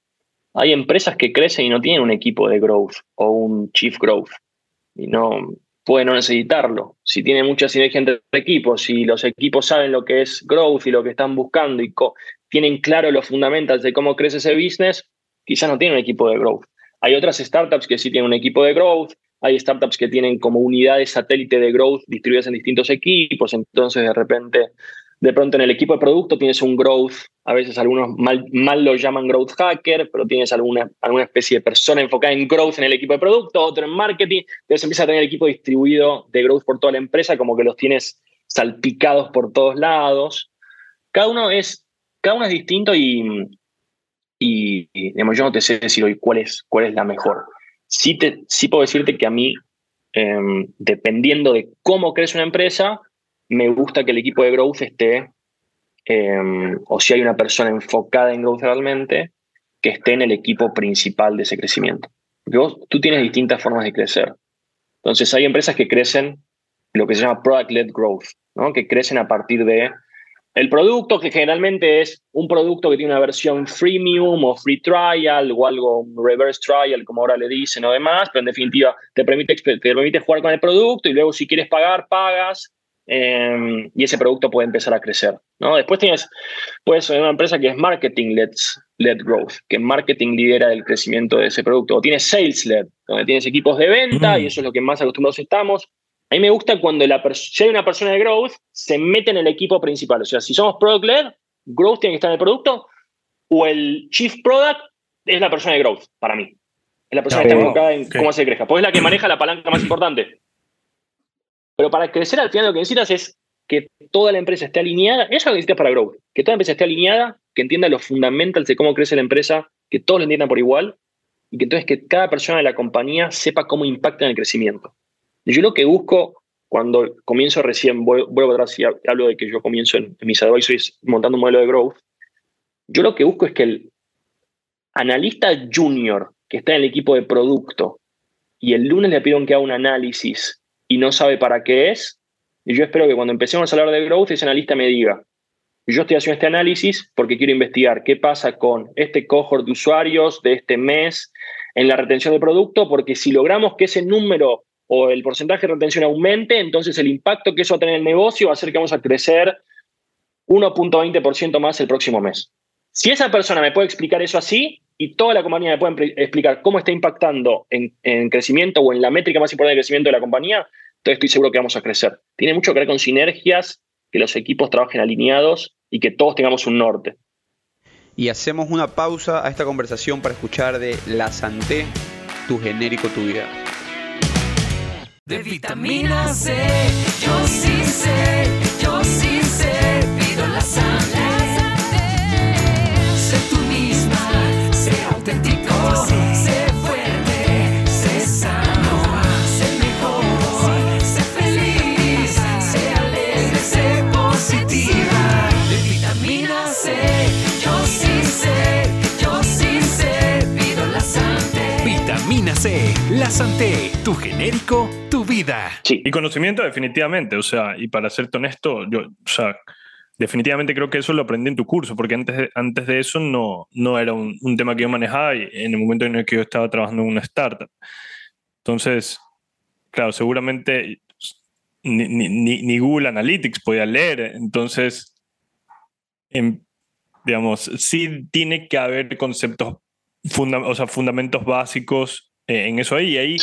Hay empresas que crecen y no tienen un equipo de growth o un chief growth y no pueden no necesitarlo. Si tiene mucha sinergia entre equipos, si los equipos saben lo que es growth y lo que están buscando y tienen claro los fundamentals de cómo crece ese business, quizás no tienen un equipo de growth. Hay otras startups que sí tienen un equipo de growth, hay startups que tienen como unidades satélite de growth distribuidas en distintos equipos, entonces de repente, de pronto en el equipo de producto tienes un growth, a veces algunos mal, mal lo llaman growth hacker, pero tienes alguna, alguna especie de persona enfocada en growth en el equipo de producto, otro en marketing, entonces empieza a tener el equipo distribuido de growth por toda la empresa, como que los tienes salpicados por todos lados. Cada uno es, cada uno es distinto y, y, digamos, yo no te sé decir hoy cuál es, cuál es la mejor. Sí, te, sí puedo decirte que a mí, em, dependiendo de cómo crece una empresa, me gusta que el equipo de growth esté, em, o si hay una persona enfocada en growth realmente, que esté en el equipo principal de ese crecimiento. Porque tú tienes distintas formas de crecer. Entonces, hay empresas que crecen lo que se llama product-led growth, ¿no? que crecen a partir de el producto, que generalmente es un producto que tiene una versión freemium o free trial o algo reverse trial, como ahora le dicen o demás, pero en definitiva te permite, te permite jugar con el producto y luego si quieres pagar, pagas em, y ese producto puede empezar a crecer. ¿no? Después tienes, puedes una empresa que es marketing-led led growth, que marketing lidera el crecimiento de ese producto. O tienes sales-led, donde tienes equipos de venta y mm. eso es lo que más acostumbrados estamos. A mí me gusta cuando la si hay una persona de growth, se mete en el equipo principal. O sea, si somos product led, growth tiene que estar en el producto, o el chief product es la persona de growth, para mí. Es la persona que está enfocada en cómo se crezca. Pues es la que maneja la palanca más importante. Pero para crecer al final lo que necesitas es que toda la empresa esté alineada. Eso es lo que necesitas para growth. Que toda la empresa esté alineada, que entienda los fundamentals de cómo crece la empresa, que todos lo entiendan por igual y que entonces que cada persona de la compañía sepa cómo impacta en el crecimiento. Yo lo que busco cuando comienzo recién, vuelvo atrás y hablo de que yo comienzo en, mis advisories montando un modelo de growth, yo lo que busco es que el analista junior que está en el equipo de producto y el lunes le pidieron que haga un análisis y no sabe para qué es, y yo espero que cuando empecemos a hablar de growth, ese analista me diga, yo estoy haciendo este análisis porque quiero investigar qué pasa con este cohort de usuarios de este mes en la retención de producto, porque si logramos que ese número o el porcentaje de retención aumente, entonces el impacto que eso va a tener en el negocio va a hacer que vamos a crecer 1.20% más el próximo mes. Si esa persona me puede explicar eso así y toda la compañía me puede explicar cómo está impactando en, en crecimiento o en la métrica más importante de crecimiento de la compañía, entonces estoy seguro que vamos a crecer. Tiene mucho que ver con sinergias, que los equipos trabajen alineados y que todos tengamos un norte. Y hacemos una pausa a esta conversación para escuchar de La Santé, tu genérico, tu vida. De vitamina C, yo sí sé, yo sí la Santé, tu genérico, tu vida. Y conocimiento definitivamente, o sea, y para serte honesto, yo, o sea, definitivamente creo que eso lo aprendí en tu curso, porque antes de, antes de eso no, no era un, un tema que yo manejaba y en el momento en el que yo estaba trabajando en una startup. Entonces, claro, seguramente ni, ni, ni- Google Analytics podía leer, entonces, en- digamos, sí tiene que haber conceptos, funda- o sea, fundamentos básicos en eso ahí, y ahí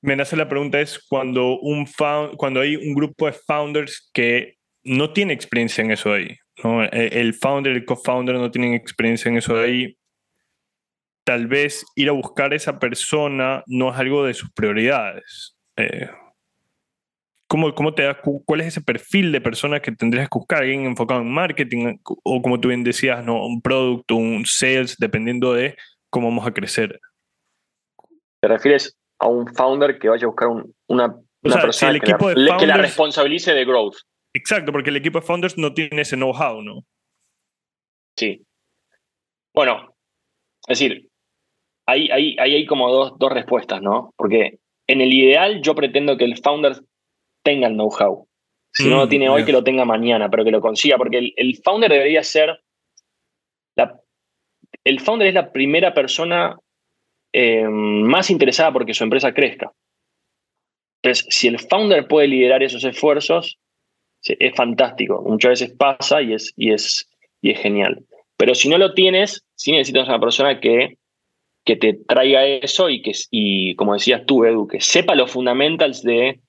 me nace la pregunta es cuando, un found- cuando hay un grupo de founders que no tiene experiencia en eso ahí, ¿no? El, el founder, el co-founder no tienen experiencia en eso de ahí, tal vez ir a buscar a esa persona no es algo de sus prioridades. Eh, ¿cómo, cómo te cu- ¿Cuál es ese perfil de persona que tendrías que buscar? ¿Alguien enfocado en marketing o como tú bien decías, ¿no? un producto, un sales, dependiendo de cómo vamos a crecer? ¿Te refieres a un founder que vaya a buscar un- una, una sea, persona si el que, equipo la, de le- que la founders- responsabilice de growth? Exacto, porque el equipo de founders no tiene ese know-how, ¿no? Sí. Bueno, es decir, ahí, ahí, ahí hay como dos, dos respuestas, ¿no? Porque en el ideal yo pretendo que el founder tenga el know-how. Si no lo Mm, tiene hoy, que lo tenga mañana, pero que lo consiga, porque el, el founder debería ser... La, el founder es la primera persona eh, más interesada porque su empresa crezca. Entonces, si el founder puede liderar esos esfuerzos, es fantástico. Muchas veces pasa y es, y es, y es genial. Pero si no lo tienes, sí necesitas una persona que, que te traiga eso y que, y como decías tú, Edu, que sepa los fundamentals de,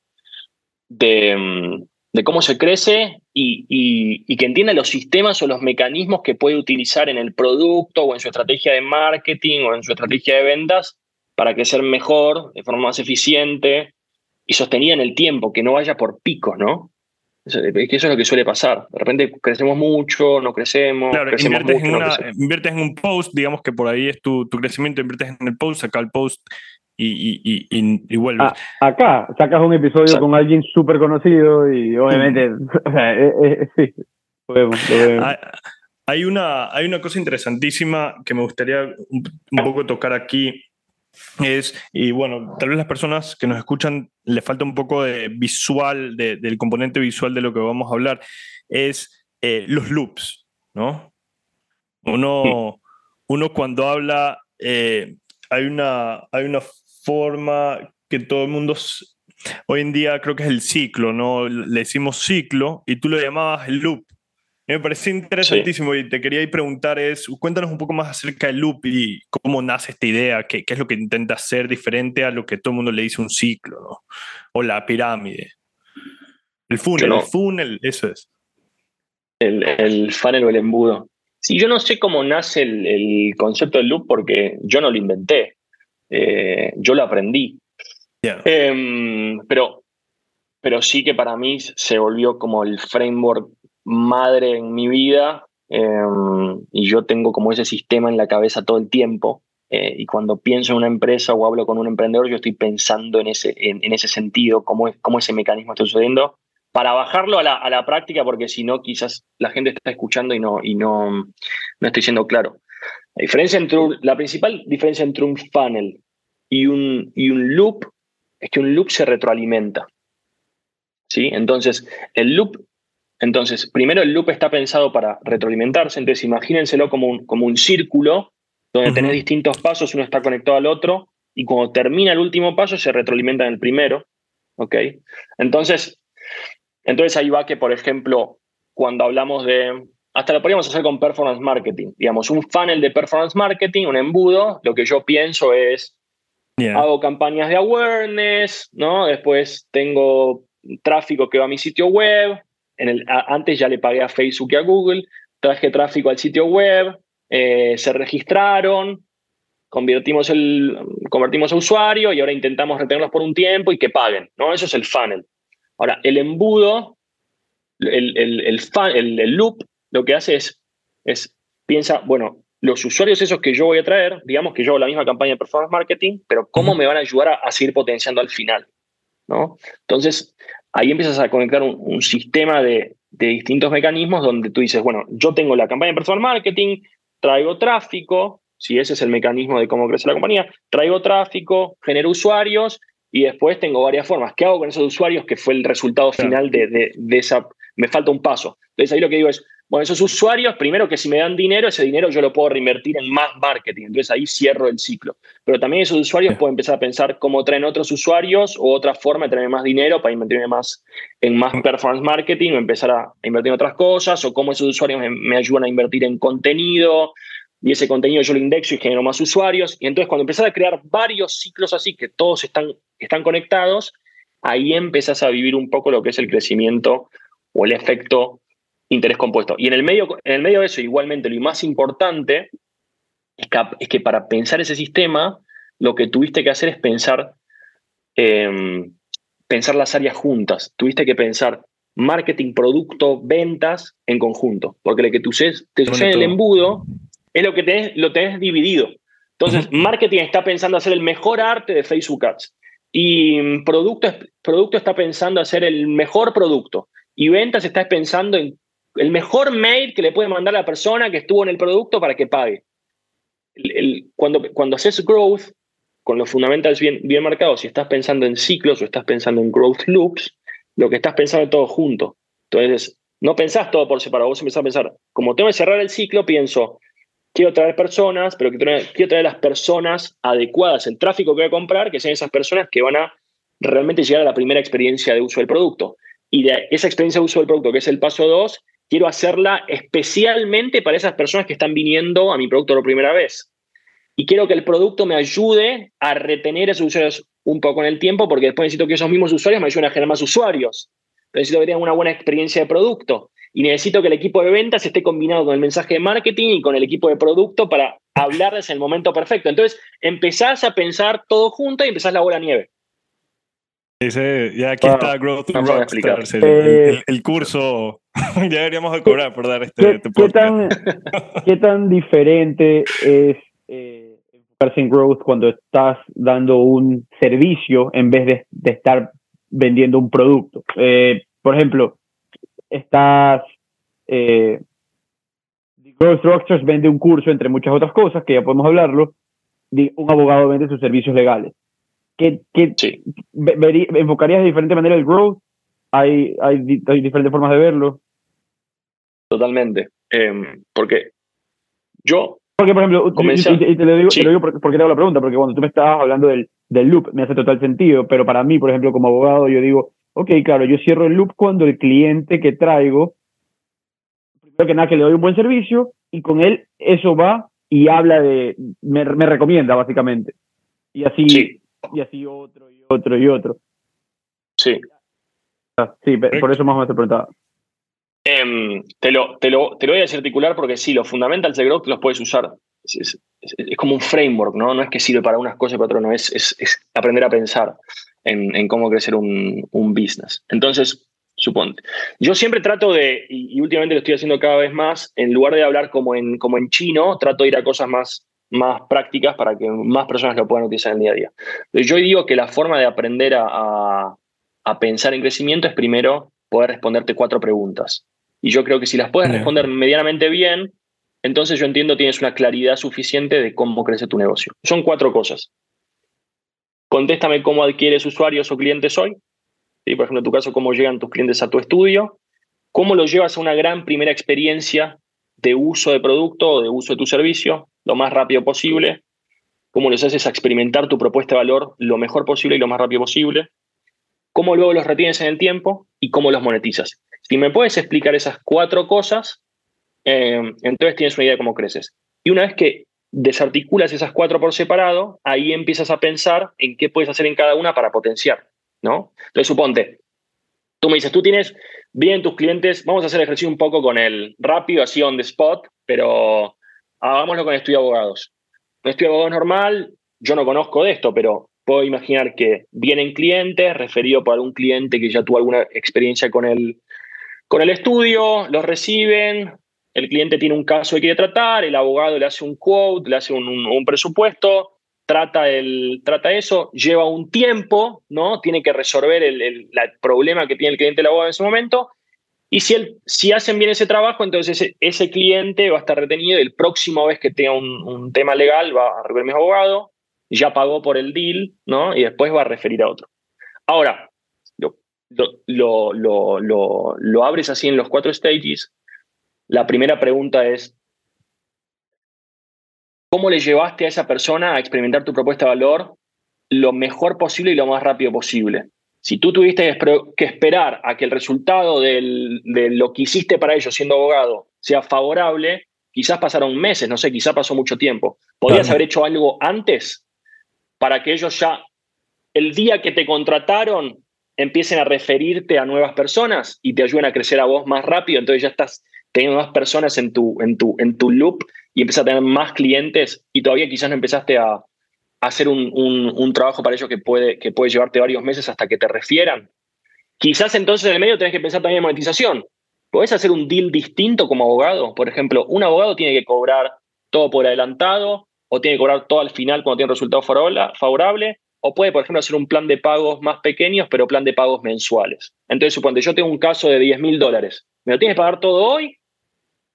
de, mm, de cómo se crece y, y- y que entienda los sistemas o los mecanismos que puede utilizar en el producto o en su estrategia de marketing o en su estrategia de ventas para crecer mejor, de forma más eficiente y sostenida en el tiempo, que no vaya por picos, ¿no? Eso- Es que eso es lo que suele pasar. De repente crecemos mucho, no crecemos, Claro, crecemos inviertes mucho, en, no una- crecemos. inviertes en un post, digamos que por ahí es tu, tu crecimiento, inviertes en el post, saca el post y, y, y, y- vuelves. Ah, acá sacas un episodio con alguien súper conocido y obviamente, o sea, eh, eh, sí, lo vemos, lo vemos. Hay, hay una, hay una cosa interesantísima que me gustaría un, un poco tocar aquí. Es, y bueno, tal vez las personas que nos escuchan le falta un poco de visual, de- del componente visual de lo que vamos a hablar, es eh, los loops, ¿no? Uno, uno cuando habla, eh, hay, una, hay una forma que todo el mundo, hoy en día creo que es el ciclo, ¿no? Le decimos ciclo y tú lo llamabas el loop. Me parece interesantísimo y te quería preguntar es, cuéntanos un poco más acerca del loop y cómo nace esta idea, qué, qué es lo que intenta hacer diferente a lo que todo el mundo le dice un ciclo, ¿no? O la pirámide. El funnel, no- el funnel, eso es. el, el funnel o el embudo. Sí, yo no sé cómo nace el, el concepto del loop porque yo no lo inventé. Eh, yo lo aprendí. Em, pero, pero sí que para mí se volvió como el framework madre en mi vida em, y yo tengo como ese sistema en la cabeza todo el tiempo. eh, y cuando pienso en una empresa o hablo con un emprendedor, yo estoy pensando en ese, en, en ese sentido, cómo, es, cómo ese mecanismo está sucediendo para bajarlo a la, a la práctica, porque si no, quizás la gente está escuchando y no, y no, no estoy siendo claro. La, diferencia entre un- la principal diferencia entre un funnel y un, y un loop es que un loop se retroalimenta. ¿Sí? Entonces, el loop, entonces, primero el loop está pensado para retroalimentarse, entonces imagínenselo como un, como un círculo donde tenés distintos pasos, uno está conectado al otro, y cuando termina el último paso se retroalimenta en el primero. ¿Ok? Entonces, entonces ahí va que, por ejemplo, cuando hablamos de. Hasta lo podríamos hacer con performance marketing. Digamos, un funnel de performance marketing, un embudo, lo que yo pienso es. Hago campañas de awareness, ¿no? Después tengo tráfico que va a mi sitio web. En el, a- antes ya le pagué a Facebook y a Google. Traje tráfico al sitio web. eh, se registraron. Convertimos, el, convertimos a usuario y ahora intentamos retenerlos por un tiempo y que paguen, ¿no? Eso es el funnel. Ahora, el embudo, el, el, el, fa- el- el loop, lo que hace es, es, piensa, bueno, los usuarios esos que yo voy a traer, digamos que yo hago la misma campaña de performance marketing, pero ¿cómo me van a ayudar a, a seguir potenciando al final? ¿no? Entonces, ahí empiezas a conectar un, un sistema de, de distintos mecanismos donde tú dices, bueno, yo tengo la campaña de performance marketing, traigo tráfico, si ese es el mecanismo de cómo crece la compañía, traigo tráfico, genero usuarios y después tengo varias formas. ¿Qué hago con esos usuarios que fue el resultado final de, de- de esa... Me falta un paso. Entonces ahí lo que digo es, bueno, esos usuarios, primero que si me dan dinero, ese dinero yo lo puedo reinvertir en más marketing. Entonces ahí cierro el ciclo. Pero también esos usuarios pueden empezar a pensar cómo traen otros usuarios o otra forma de tener más dinero para invertirme más en más performance marketing o empezar a invertir en otras cosas o cómo esos usuarios me, me ayudan a invertir en contenido y ese contenido yo lo indexo y genero más usuarios. Y entonces cuando empezás a crear varios ciclos así que todos están, están conectados, ahí empezás a vivir un poco lo que es el crecimiento o el efecto interés compuesto. Y en el medio, en el medio de eso, igualmente, lo más importante es que, es que para pensar ese sistema, lo que tuviste que hacer es pensar, em, pensar las áreas juntas. Tuviste que pensar marketing, producto, ventas en conjunto. Porque lo que tú te sucede en el embudo es lo que tenés, lo tenés dividido. Entonces, marketing está pensando hacer el mejor arte de Facebook Ads. Y mm, producto, producto está pensando hacer el mejor producto. Y ventas está pensando en el mejor mail que le puede mandar a la persona que estuvo en el producto para que pague. Cuando, cuando haces growth, con los fundamentals bien, bien marcados, si estás pensando en ciclos o estás pensando en growth loops, lo que estás pensando es todo junto. Entonces, no pensás todo por separado, vos empezás a pensar, como tengo que cerrar el ciclo, pienso, quiero traer personas, pero quiero traer, quiero traer las personas adecuadas, el tráfico que voy a comprar, que sean esas personas que van a realmente llegar a la primera experiencia de uso del producto. Y de esa experiencia de uso del producto, que es el paso 2, quiero hacerla especialmente para esas personas que están viniendo a mi producto por primera vez. Y quiero que el producto me ayude a retener a esos usuarios un poco en el tiempo, porque después necesito que esos mismos usuarios me ayuden a generar más usuarios. Necesito que tengan una buena experiencia de producto. Y necesito que el equipo de ventas esté combinado con el mensaje de marketing y con el equipo de producto para hablarles en el momento perfecto. Entonces, empezás a pensar todo junto y empezás la bola nieve. Dice, ya aquí Bueno, está Growth explicar. Rockstars, el, el- el- el curso. ya deberíamos de cobrar por dar este, este ¿Qué tan, qué tan diferente es eh, enfocarse en growth cuando estás dando un servicio en vez de, de estar vendiendo un producto? Eh, por ejemplo, estás... Eh, Growth Rockstars vende un curso, entre muchas otras cosas, que ya podemos hablarlo. Un abogado vende sus servicios legales. ¿Qué, qué veri- ¿Enfocarías de diferente manera el growth? ¿Hay, hay, hay diferentes formas de verlo? Totalmente. Em, porque yo. Porque, por ejemplo, Comenzar- y, y- y te lo digo, Sí. te lo digo porque, porque te hago la pregunta, porque cuando tú me estabas hablando del, del loop, me hace total sentido, pero para mí, por ejemplo, como abogado, yo digo, ok, claro, yo cierro el loop cuando el cliente que traigo, primero que nada, que le doy un buen servicio, y con él eso va y habla de, me, me recomienda, básicamente. Y así, y así otro, y otro, y otro. Sí. Ah, Sí, por eso más o menos te preguntaba. Em, te, lo, te, lo, te lo voy a desarticular porque sí, los fundamentals de growth los puedes usar. Es, es- es- es como un framework, ¿no? No es que sirve para unas cosas y para otras, no. Es, es, es aprender a pensar en, en cómo crecer un, un business. Entonces, suponte. Yo siempre trato de, y, y últimamente lo estoy haciendo cada vez más, en lugar de hablar como en, como en chino, trato de ir a cosas más, más prácticas para que más personas lo puedan utilizar en el día a día. Yo digo que la forma de aprender a, a- a pensar en crecimiento es primero poder responderte cuatro preguntas. Y yo creo que si las puedes responder medianamente bien, entonces yo entiendo tienes una claridad suficiente de cómo crece tu negocio. Son cuatro cosas. Contéstame cómo adquieres usuarios o clientes hoy. ¿Sí? Por ejemplo, en tu caso, cómo llegan tus clientes a tu estudio. ¿Cómo los llevas a una gran primera experiencia de uso de producto o de uso de tu servicio? Lo más rápido posible, cómo los haces a experimentar tu propuesta de valor lo mejor posible y lo más rápido posible, cómo luego los retienes en el tiempo y cómo los monetizas. Si me puedes explicar esas cuatro cosas, eh, entonces tienes una idea de cómo creces. Y una vez que desarticulas esas cuatro por separado, ahí empiezas a pensar en qué puedes hacer en cada una para potenciar, ¿no? Entonces, suponte, tú me dices, tú tienes bien tus clientes, vamos a hacer ejercicio un poco con el rápido, así on the spot, pero hagámoslo con estudio de abogados. Un estudio de abogados normal, yo no conozco de esto, pero puedo imaginar que vienen clientes, referido por algún cliente que ya tuvo alguna experiencia con el, con el estudio, los reciben, el cliente tiene un caso que quiere tratar, el abogado le hace un quote, le hace un, un- presupuesto, trata, el, trata eso, lleva un tiempo, ¿no? Tiene que resolver el, el- problema que tiene el cliente el abogado en ese momento. Y si, el, si hacen bien ese trabajo, entonces ese, cliente va a estar retenido y el próximo vez que tenga un, un tema legal va a referir mismo abogado, ya pagó por el deal, ¿no? Y después va a referir a otro. Ahora, lo, lo, lo- lo abres así en los cuatro stages. La primera pregunta es, ¿cómo le llevaste a esa persona a experimentar tu propuesta de valor lo mejor posible y lo más rápido posible? Si tú tuviste que esper- que esperar a que el resultado del- de lo que hiciste para ellos siendo abogado sea favorable, quizás pasaron meses, no sé, quizás pasó mucho tiempo. ¿Podrías Claro. haber hecho algo antes para que ellos ya, el día que te contrataron, empiecen a referirte a nuevas personas y te ayuden a crecer a vos más rápido? Entonces ya estás teniendo más personas en tu, en tu, en tu loop y empiezas a tener más clientes y todavía quizás no empezaste a hacer un, un- trabajo para ellos que puede, que puede llevarte varios meses hasta que te refieran. Quizás entonces en el medio tenés que pensar también en monetización. ¿Podés hacer un deal distinto como abogado? Por ejemplo, un abogado tiene que cobrar todo por adelantado o tiene que cobrar todo al final cuando tiene un resultado favorable, favorable o puede, por ejemplo, hacer un plan de pagos más pequeños, pero plan de pagos mensuales. Entonces, suponte, yo tengo un caso de 10 mil dólares. ¿Me lo tienes que pagar todo hoy?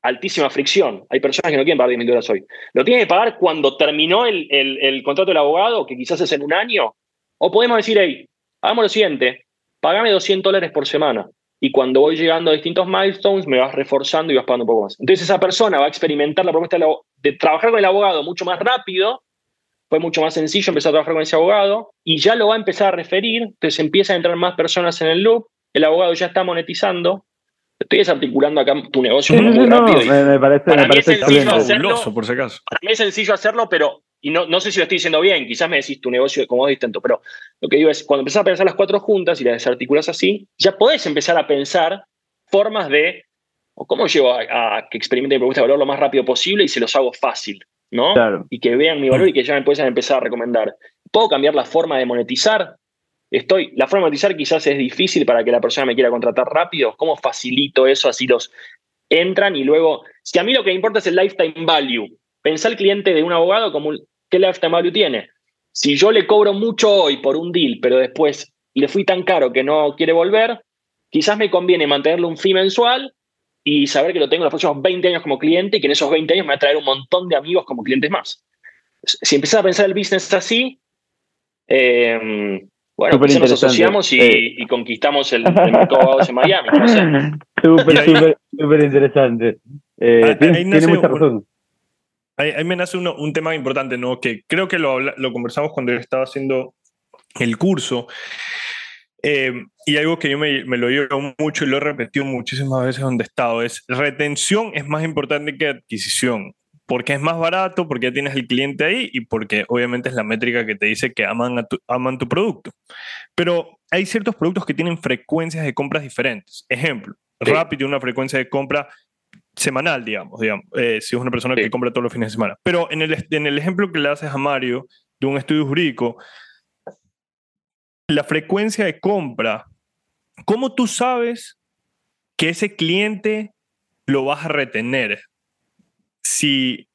Altísima fricción. Hay personas que no quieren pagar 10 mil dólares hoy. ¿Lo tienes que pagar cuando terminó el, el- contrato del abogado, que quizás es en un año? O podemos decir, hey, hagamos lo siguiente, pagame 200 dólares por semana. Y cuando voy llegando a distintos milestones, me vas reforzando y vas pagando un poco más. Entonces esa persona va a experimentar la propuesta de trabajar con el abogado mucho más rápido, fue mucho más sencillo empezar a trabajar con ese abogado y ya lo va a empezar a referir, entonces empiezan a entrar más personas en el loop, el abogado ya está monetizando. Estoy desarticulando acá tu negocio Sí, muy no, rápido. y me, me parece, para me mí es parece sencillo excelente. hacerlo. Fabuloso, por si acaso. Para mí es sencillo hacerlo, pero, y no, no sé si lo estoy diciendo bien, quizás me decís tu negocio como distinto, pero lo que digo es, cuando empezás a pensar las cuatro juntas y las desarticulas así, ya podés empezar a pensar formas de, o cómo llevo a, a que experimenten mi propuesta de valor lo más rápido posible y se los hago fácil, ¿no? Claro. Y que vean mi valor y que ya me puedan empezar a recomendar. ¿Puedo cambiar la forma de monetizar? Estoy, la forma de monetizar quizás es difícil para que la persona me quiera contratar rápido. ¿Cómo facilito eso? Así los entran y luego, si a mí lo que me importa es el lifetime value, pensá el cliente de un abogado como un- qué lifetime value tiene. Si yo le cobro mucho hoy por un deal, pero después le fui tan caro que no quiere volver, quizás me conviene mantenerle un fee mensual y saber que lo tengo los próximos 20 años como cliente y que en esos 20 años me va a traer un montón de amigos como clientes más. Si empezás a pensar el business así, eh, bueno, quizás nos interesante. asociamos y, Eh. y conquistamos el, el mercado de en Miami. no sé. Súper, súper, súper interesante. Eh, Ahí- tiene, ahí tiene nace mucha un- razón. Ahí, ahí me nace uno- un tema importante, ¿no? Que creo que lo, habla- lo conversamos cuando yo estaba haciendo el curso. Eh, y algo que yo me, me lo llevo mucho y lo he repetido muchísimas veces donde he estado es retención es más importante que adquisición. Porque es más barato, porque ya tienes el cliente ahí y porque obviamente es la métrica que te dice que aman, a tu, aman tu producto. Pero hay ciertos productos que tienen frecuencias de compras diferentes. Ejemplo, Rappi tiene una frecuencia de compra semanal, digamos, digamos eh, si es una persona que compra todos los fines de semana. Pero en el, en el ejemplo que le haces a Mario de un estudio jurídico, la frecuencia de compra, ¿cómo tú sabes que ese cliente lo vas a retener? Si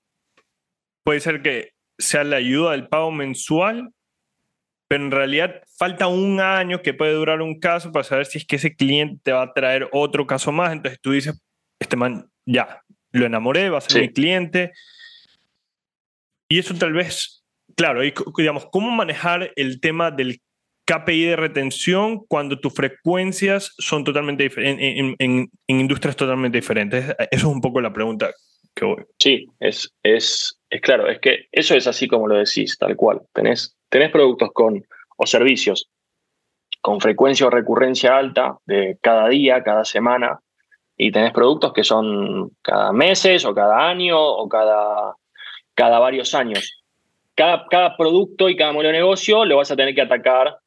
puede ser que sea la ayuda del pago mensual, pero en realidad falta un año que puede durar un caso para saber si es que ese cliente te va a traer otro caso más. Entonces tú dices, este man, ya, lo enamoré, va a ser mi cliente. Y eso tal vez, claro, y, digamos, ¿cómo manejar el tema del KPI de retención cuando tus frecuencias son totalmente diferentes, en, en- en- en industrias totalmente diferentes? Eso es un poco la pregunta Sí, es, es, es claro, es que eso es así como lo decís, tal cual. Tenés, productos con, o servicios con frecuencia o recurrencia alta de cada día, cada semana, y tenés productos que son cada meses o cada año o cada, cada varios años. Cada, cada producto y cada modelo de negocio lo vas a tener que atacar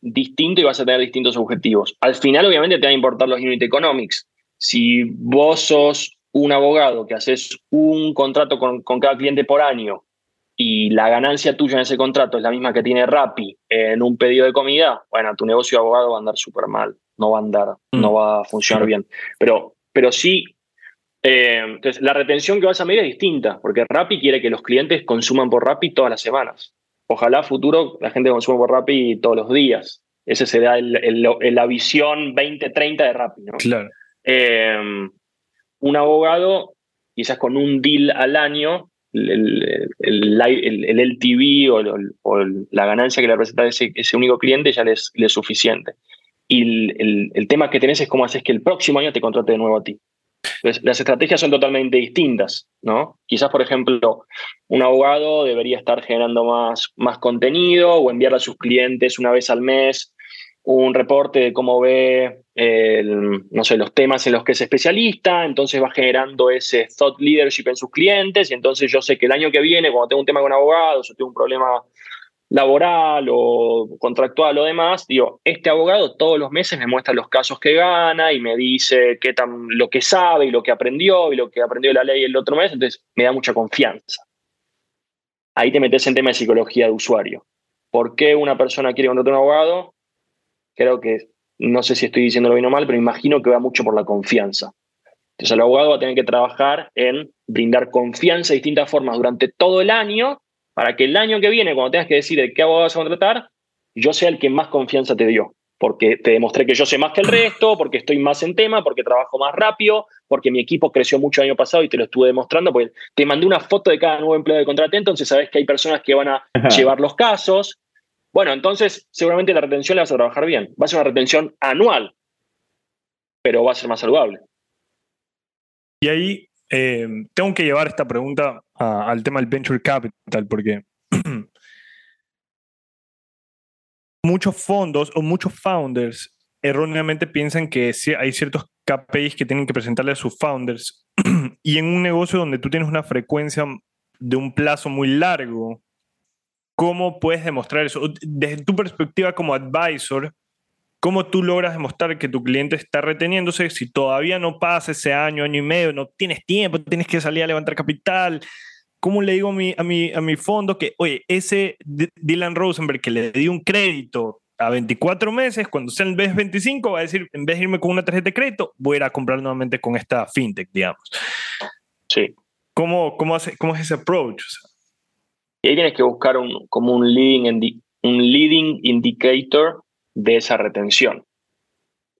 distinto y vas a tener distintos objetivos. Al final, obviamente, te van a importar los unit economics. Si vos sos un abogado que haces un contrato con, con cada cliente por año y la ganancia tuya en ese contrato es la misma que tiene Rappi en un pedido de comida, bueno, tu negocio de abogado va a andar súper mal, no va a andar, no va a funcionar bien. Pero, pero sí, eh, entonces la retención que vas a medir es distinta, porque Rappi quiere que los clientes consuman por Rappi todas las semanas. Ojalá a futuro la gente consuma por Rappi todos los días. Ese será el, el- la visión 2030 de Rappi. ¿no? Claro. Eh, un abogado, quizás con un deal al año, el, el, el, el- LTV o, o la ganancia que le representa ese, ese único cliente ya les, le es suficiente. Y el, tema que tenés es cómo haces que el próximo año te contrate de nuevo a ti. Las estrategias son totalmente distintas, ¿no? Quizás, por ejemplo, un abogado debería estar generando más, más contenido o enviarle a sus clientes una vez al mes un reporte de cómo ve no sé, los temas en los que es especialista, entonces va generando ese thought leadership en sus clientes y entonces yo sé que el año que viene, cuando tengo un tema con abogados o tengo un problema laboral o contractual o demás, digo, este abogado todos los meses me muestra los casos que gana y me dice qué tan, lo que sabe y lo que aprendió y lo que aprendió la ley el otro mes, entonces me da mucha confianza. Ahí te metes en tema de psicología de usuario. ¿Por qué una persona quiere contratar a un abogado? Creo que, no sé si estoy diciéndolo bien o mal, pero imagino que va mucho por la confianza. Entonces el abogado va a tener que trabajar en brindar confianza de distintas formas durante todo el año para que el año que viene, cuando tengas que decir qué abogado vas a contratar, yo sea el que más confianza te dio. Porque te demostré que yo sé más que el resto, porque estoy más en tema, porque trabajo más rápido, porque mi equipo creció mucho el año pasado y te lo estuve demostrando, porque te mandé una foto de cada nuevo empleado que contraté, entonces sabes que hay personas que van a llevar los casos. Bueno, entonces seguramente la retención la vas a trabajar bien. Va a ser una retención anual, pero va a ser más saludable. Y ahí eh, tengo que llevar esta pregunta al tema del venture capital, porque muchos fondos o muchos founders erróneamente piensan que hay ciertos KPIs que tienen que presentarle a sus founders y en un negocio donde tú tienes una frecuencia de un plazo muy largo, ¿cómo puedes demostrar eso? Desde tu perspectiva como advisor, ¿cómo tú logras demostrar que tu cliente está reteniéndose si todavía no pasa ese año, año y medio, no tienes tiempo, tienes que salir a levantar capital? ¿Cómo le digo a mi, a mi, a mi fondo que, oye, ese D- Dylan Rosenberg que le di un crédito a 24 meses, cuando sea en vez de 25, va a decir, en vez de irme con una tarjeta de crédito, voy a ir a comprar nuevamente con esta fintech, digamos. Sí. ¿Cómo, cómo, hace, cómo es ese approach? O sea, Y ahí tienes que buscar un, como un leading, un leading indicator de esa retención.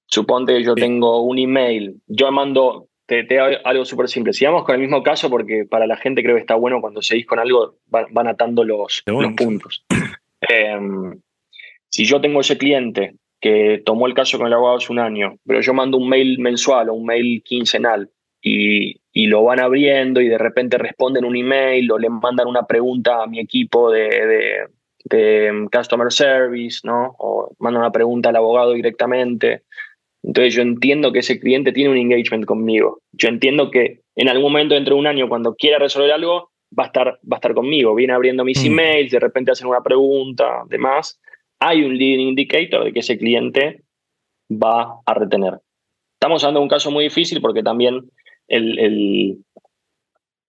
Suponte que yo tengo un email, yo mando, te, te hago algo súper simple. Sigamos con el mismo caso porque para la gente creo que está bueno cuando seguís con algo, van, van atando los, los puntos. Em, si yo tengo ese cliente que tomó el caso con el abogado hace un año, pero yo mando un mail mensual o un mail quincenal y, y lo van abriendo y de repente responden un email o le mandan una pregunta a mi equipo de, de- de, um, Customer Service, ¿no? O mandan una pregunta al abogado directamente. Entonces yo entiendo que ese cliente tiene un engagement conmigo. Yo entiendo que en algún momento dentro de un año, cuando quiera resolver algo, va a estar, va a estar conmigo. Viene abriendo mis Mm. emails, de repente hacen una pregunta, demás. Hay un leading indicator de que ese cliente va a retener. Estamos hablando de un caso muy difícil porque también el, el,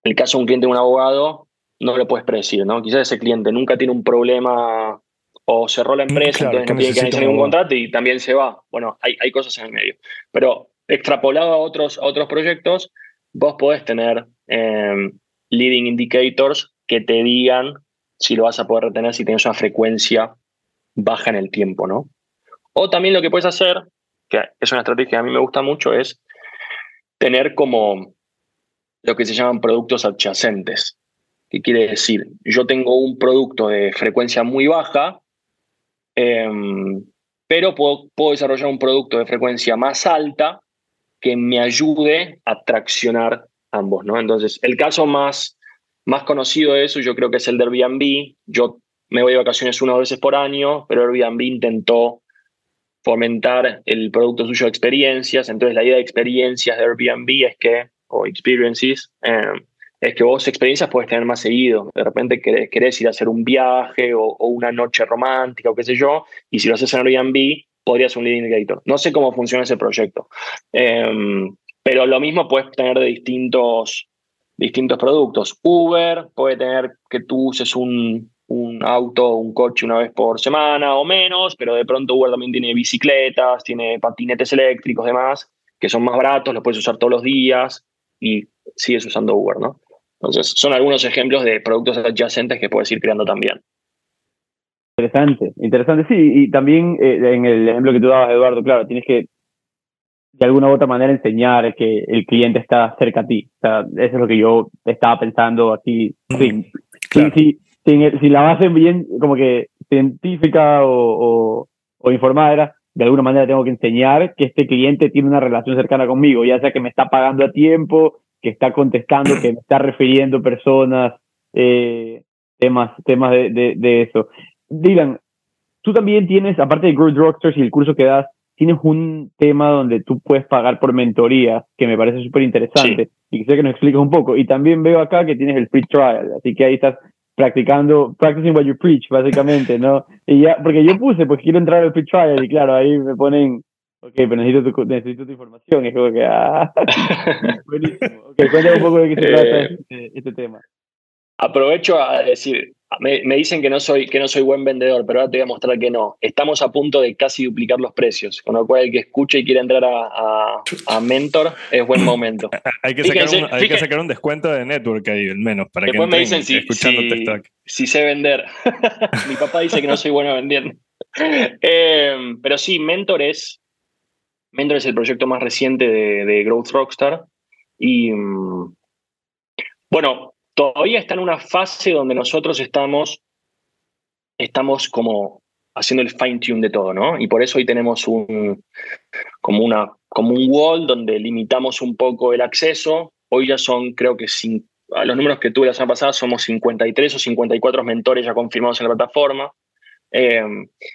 el caso de un cliente de un abogado no lo puedes predecir, ¿no? Quizás ese cliente nunca tiene un problema o cerró la empresa, Claro, entonces no tiene que ningún contrato y también se va. Bueno, hay, hay cosas en el medio. Pero extrapolado a otros, a otros proyectos, vos podés tener eh, leading indicators que te digan si lo vas a poder retener si tienes una frecuencia baja en el tiempo, ¿no? O también lo que puedes hacer, que es una estrategia que a mí me gusta mucho, es tener como lo que se llaman productos adyacentes. ¿Qué quiere decir? Yo tengo un producto de frecuencia muy baja, em, pero puedo, puedo desarrollar un producto de frecuencia más alta que me ayude a traccionar ambos, ¿no? Entonces, el caso más, más conocido de eso yo creo que es el de Airbnb. Yo me voy de vacaciones una o dos veces por año, pero Airbnb intentó fomentar el producto suyo de experiencias. Entonces la idea de experiencias de Airbnb es que, o experiences, eh, es que vos experiencias puedes tener más seguido. De repente querés, ir a hacer un viaje o, una noche romántica o qué sé yo, y si lo haces en Airbnb, podría ser un lead indicator. No sé cómo funciona ese proyecto, eh, pero lo mismo puedes tener de distintos, distintos productos. Uber puede tener que tú uses un, un auto, un coche una vez por semana o menos, pero de pronto Uber también tiene bicicletas, tiene patinetes eléctricos, demás, que son más baratos, los puedes usar todos los días y sigues usando Uber, ¿no? Entonces, son algunos ejemplos de productos adyacentes que puedes ir creando también. Interesante, interesante, sí. Y también eh, en el ejemplo que tú dabas, Eduardo, claro, tienes que de alguna u otra manera enseñar que el cliente está cerca a ti. O sea, eso es lo que yo estaba pensando aquí. Sí, Claro. si, si, si la base bien como que científica o, o, o informada era, de alguna manera tengo que enseñar que este cliente tiene una relación cercana conmigo, ya sea que me está pagando a tiempo, que está contestando, que me está refiriendo personas, eh, temas, temas de, de, de eso. Dylan, tú también tienes, aparte de Growth Rockstars y el curso que das, tienes un tema donde tú puedes pagar por mentoría, que me parece súper interesante, y quisiera que nos expliques un poco. Y también veo acá que tienes el free trial, así que ahí estás practicando, practicing what you preach, básicamente, ¿no? Y ya, porque yo puse, pues quiero entrar al free trial, y claro, ahí me ponen, ok, pero necesito tu, necesito tu información, y es como que, ah, buenísimo. Ok, cuéntame un poco de qué se trata Eh, este, este tema. Aprovecho a decir, me, me, dicen que no, soy, que no soy buen vendedor, pero ahora te voy a mostrar que no. Estamos a punto de casi duplicar los precios, con lo cual el que escuche y quiera entrar a, a, a Mentor es buen momento. Hay que, sacar un, hay que fíjense- sacar un descuento de network ahí, al menos, para que Después me entren dicen si, escuchando si, si sé vender. Mi papá dice que no soy bueno vendiendo. Eh, pero sí, Mentor es, Mentor es el proyecto más reciente de, de Growth Rockstar. Y mm, bueno, todavía está en una fase donde nosotros estamos, estamos como haciendo el fine tune de todo, ¿no? Y por eso hoy tenemos un, como, una, como un wall donde limitamos un poco el acceso. Hoy ya son, creo que, a los números que tuve la semana pasada, somos 53 o 54 mentores ya confirmados en la plataforma. Eh,